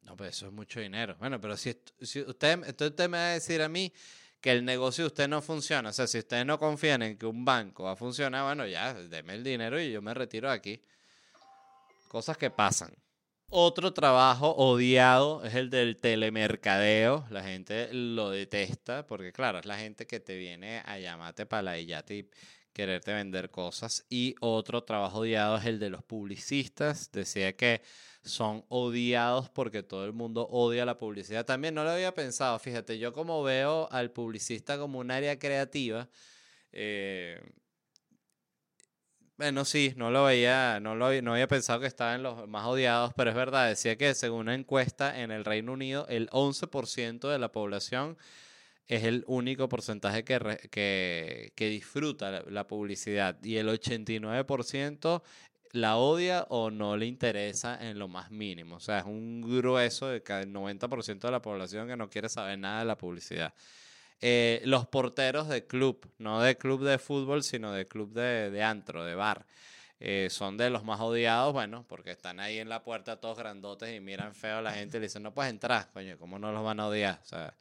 No, pues eso es mucho dinero. Bueno, pero si, si usted, usted me va a decir a mí que el negocio de usted no funciona. O sea, si ustedes no confían en que un banco va a funcionar, bueno, ya, deme el dinero y yo me retiro de aquí. Cosas que pasan. Otro trabajo odiado es el del telemercadeo. La gente lo detesta porque, claro, es la gente que te viene a llamarte para la y quererte vender cosas. Y otro trabajo odiado es el de los publicistas. Decía que son odiados porque todo el mundo odia la publicidad. También no lo había pensado, fíjate, yo como veo al publicista como un área creativa, eh, bueno, sí, no lo veía, no, lo, no había pensado que estaba en los más odiados, pero es verdad, decía que según una encuesta en el Reino Unido, el 11% de la población es el único porcentaje que, que, que disfruta la, la, publicidad y el 89% la odia o no le interesa en lo más mínimo. O sea, es un grueso de que el 90% de la población que no quiere saber nada de la publicidad. Eh, los porteros de club, no de club de fútbol, sino de club de, antro, de bar. Eh, son de los más odiados, bueno, porque están ahí en la puerta todos grandotes y miran feo a la gente y le dicen, no puedes entrar, coño, ¿cómo no los van a odiar? O sea,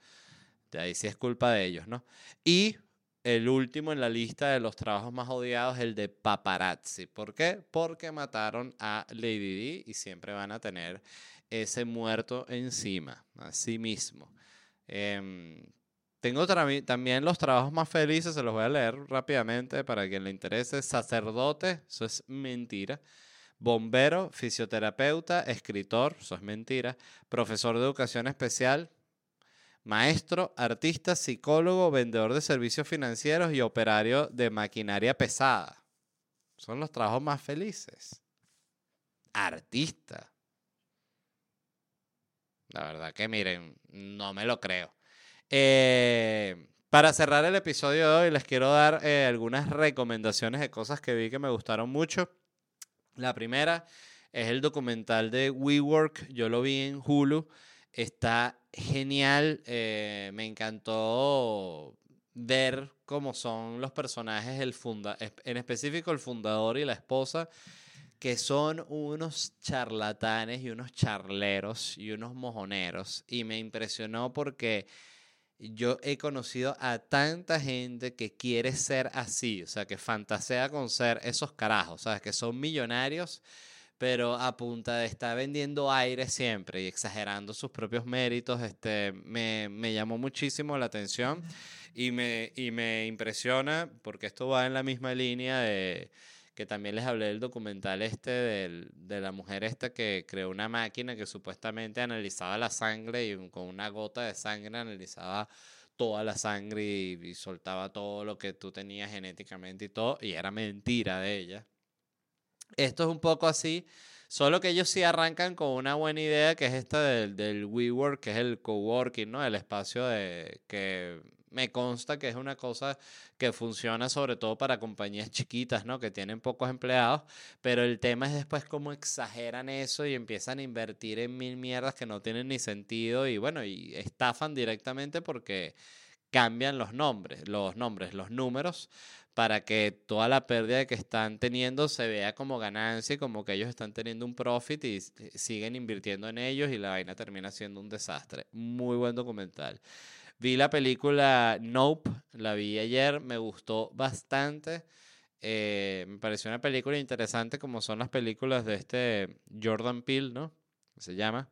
de ahí sí es culpa de ellos, ¿no? Y el último en la lista de los trabajos más odiados el de paparazzi. ¿Por qué? Porque mataron a Lady D y siempre van a tener ese muerto encima, así mismo. Em, tengo también los trabajos más felices, se los voy a leer rápidamente para quien le interese. Sacerdote, eso es mentira. Bombero, fisioterapeuta, escritor, eso es mentira. Profesor de educación especial, maestro, artista, psicólogo, vendedor de servicios financieros y operario de maquinaria pesada. Son los trabajos más felices. Artista. La verdad que miren, no me lo creo. Eh, para cerrar el episodio de hoy, les quiero dar eh, algunas recomendaciones de cosas que vi que me gustaron mucho. La primera es el documental de WeWork. Yo lo vi en Hulu. Está genial. Eh, me encantó ver cómo son los personajes, el funda en específico el fundador y la esposa, que son unos charlatanes y unos charleros y unos mojoneros. Y me impresionó porque yo he conocido a tanta gente que quiere ser así, o sea, que fantasea con ser esos carajos, ¿sabes? Que son millonarios, pero a punta de estar vendiendo aire siempre y exagerando sus propios méritos, este, me, me llamó muchísimo la atención y me, y me impresiona porque esto va en la misma línea de que también les hablé del documental este de la mujer esta que creó una máquina que supuestamente analizaba la sangre y con una gota de sangre analizaba toda la sangre y, soltaba todo lo que tú tenías genéticamente y todo, y era mentira de ella. Esto es un poco así, solo que ellos sí arrancan con una buena idea que es esta del, del WeWork, que es el coworking, ¿no? El espacio de que me consta que es una cosa que funciona sobre todo para compañías chiquitas, ¿no? Que tienen pocos empleados, pero el tema es después cómo exageran eso y empiezan a invertir en mil mierdas que no tienen ni sentido y bueno, y estafan directamente porque cambian los nombres, los nombres, los números para que toda la pérdida que están teniendo se vea como ganancia y como que ellos están teniendo un profit y siguen invirtiendo en ellos y la vaina termina siendo un desastre. Muy buen documental. Vi la película Nope, la vi ayer, me gustó bastante. Eh, me pareció una película interesante como son las películas de este Jordan Peele, ¿no? Se llama.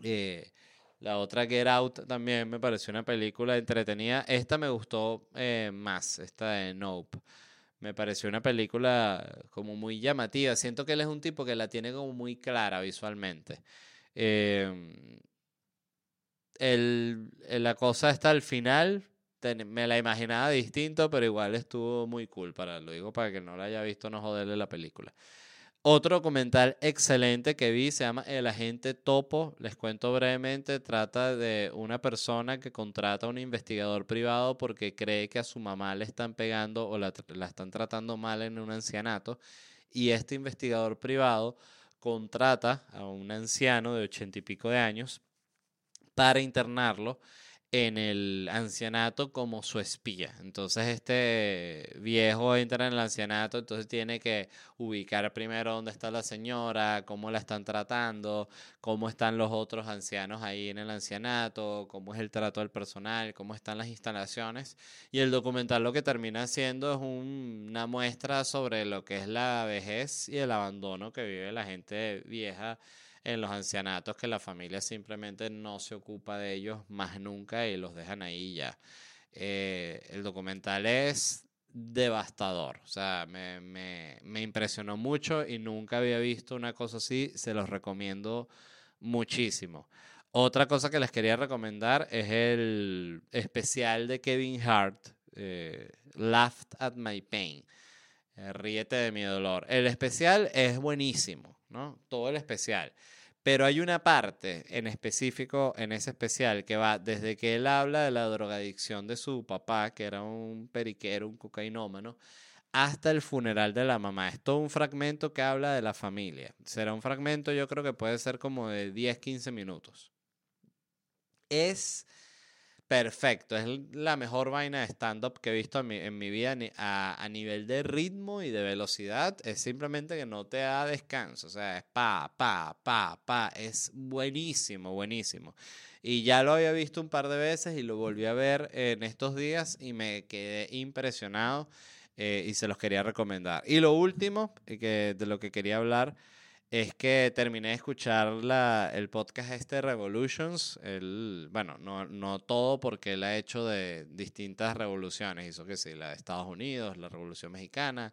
Eh, la otra Get Out también me pareció una película entretenida. Esta me gustó eh, más, esta de Nope. Me pareció una película como muy llamativa. Siento que él es un tipo que la tiene como muy clara visualmente. Eh, el, la cosa está al final. me la imaginaba distinto, pero igual estuvo muy cool. Para, lo digo para que no la haya visto, no joderle la película. Otro documental excelente que vi se llama El agente Topo. Les cuento brevemente, trata de una persona que contrata a un investigador privado porque cree que a su mamá le están pegando o la, la están tratando mal en un ancianato. Y este investigador privado contrata a un anciano de ochenta y pico de años para internarlo en el ancianato como su espía. Entonces este viejo entra en el ancianato, entonces tiene que ubicar primero dónde está la señora, cómo la están tratando, cómo están los otros ancianos ahí en el ancianato, cómo es el trato del personal, cómo están las instalaciones. Y el documental lo que termina siendo es una muestra sobre lo que es la vejez y el abandono que vive la gente vieja en los ancianatos que la familia simplemente no se ocupa de ellos más nunca y los dejan ahí ya. Eh, el documental es devastador, o sea, me, me, me, impresionó mucho y nunca había visto una cosa así, se los recomiendo muchísimo. Otra cosa que les quería recomendar es el especial de Kevin Hart, eh, Laughed at My Pain, eh, Ríete de mi dolor. El especial es buenísimo, ¿no? Todo el especial. Pero hay una parte en específico en ese especial que va desde que él habla de la drogadicción de su papá, que era un periquero, un cocainómano, hasta el funeral de la mamá. Es todo un fragmento que habla de la familia. Será un fragmento, yo creo que puede ser como de 10, 15 minutos. Es perfecto. Es la mejor vaina de stand-up que he visto en mi, vida a, nivel de ritmo y de velocidad. Es simplemente que no te da descanso. O sea, es pa, pa, pa, pa. Es buenísimo, buenísimo. Y ya lo había visto un par de veces y lo volví a ver en estos días y me quedé impresionado eh, y se los quería recomendar. Y lo último eh, que, de lo que quería hablar es que terminé de escuchar la, el podcast este Revolutions. El, bueno, no, no todo porque él ha hecho de distintas revoluciones. Hizo que sí, la de Estados Unidos, la Revolución Mexicana,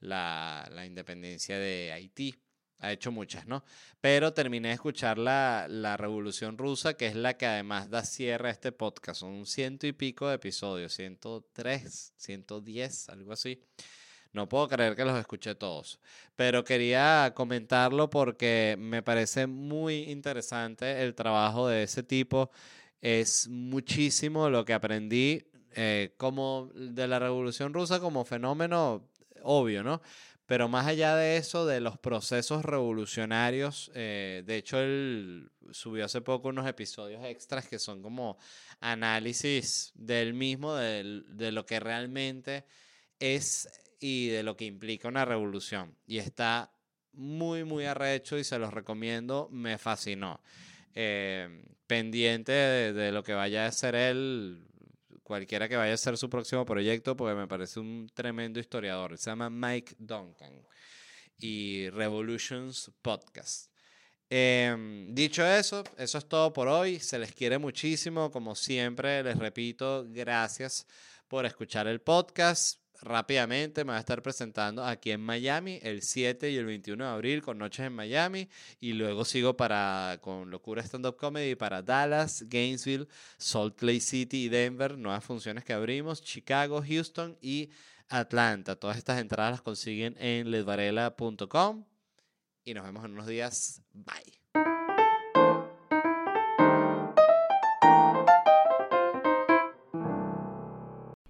la, la independencia de Haití. Ha hecho muchas, ¿no? Pero terminé de escuchar la, la Revolución Rusa, que es la que además da cierre a este podcast. Son ciento y pico de episodios, 103, 110, algo así. No puedo creer que los escuché todos, pero quería comentarlo porque me parece muy interesante el trabajo de ese tipo. Es muchísimo lo que aprendí eh, como de la Revolución Rusa como fenómeno obvio, ¿no? Pero más allá de eso, de los procesos revolucionarios, eh, de hecho él subió hace poco unos episodios extras que son como análisis del mismo, de, de lo que realmente es y de lo que implica una revolución. Y está muy, muy arrecho y se los recomiendo, me fascinó. Eh, pendiente de, lo que vaya a ser él, cualquiera que vaya a ser su próximo proyecto, porque me parece un tremendo historiador. Se llama Mike Duncan y Revolutions Podcast. Em, dicho eso, eso es todo por hoy. Se les quiere muchísimo. Como siempre, les repito, gracias por escuchar el podcast rápidamente me va a estar presentando aquí en Miami el 7 y el 21 de abril con Noches en Miami y luego sigo para con Locura Stand Up Comedy para Dallas, Gainesville, Salt Lake City y Denver, nuevas funciones que abrimos, Chicago, Houston y Atlanta. Todas estas entradas las consiguen en ledvarela.com y nos vemos en unos días. Bye.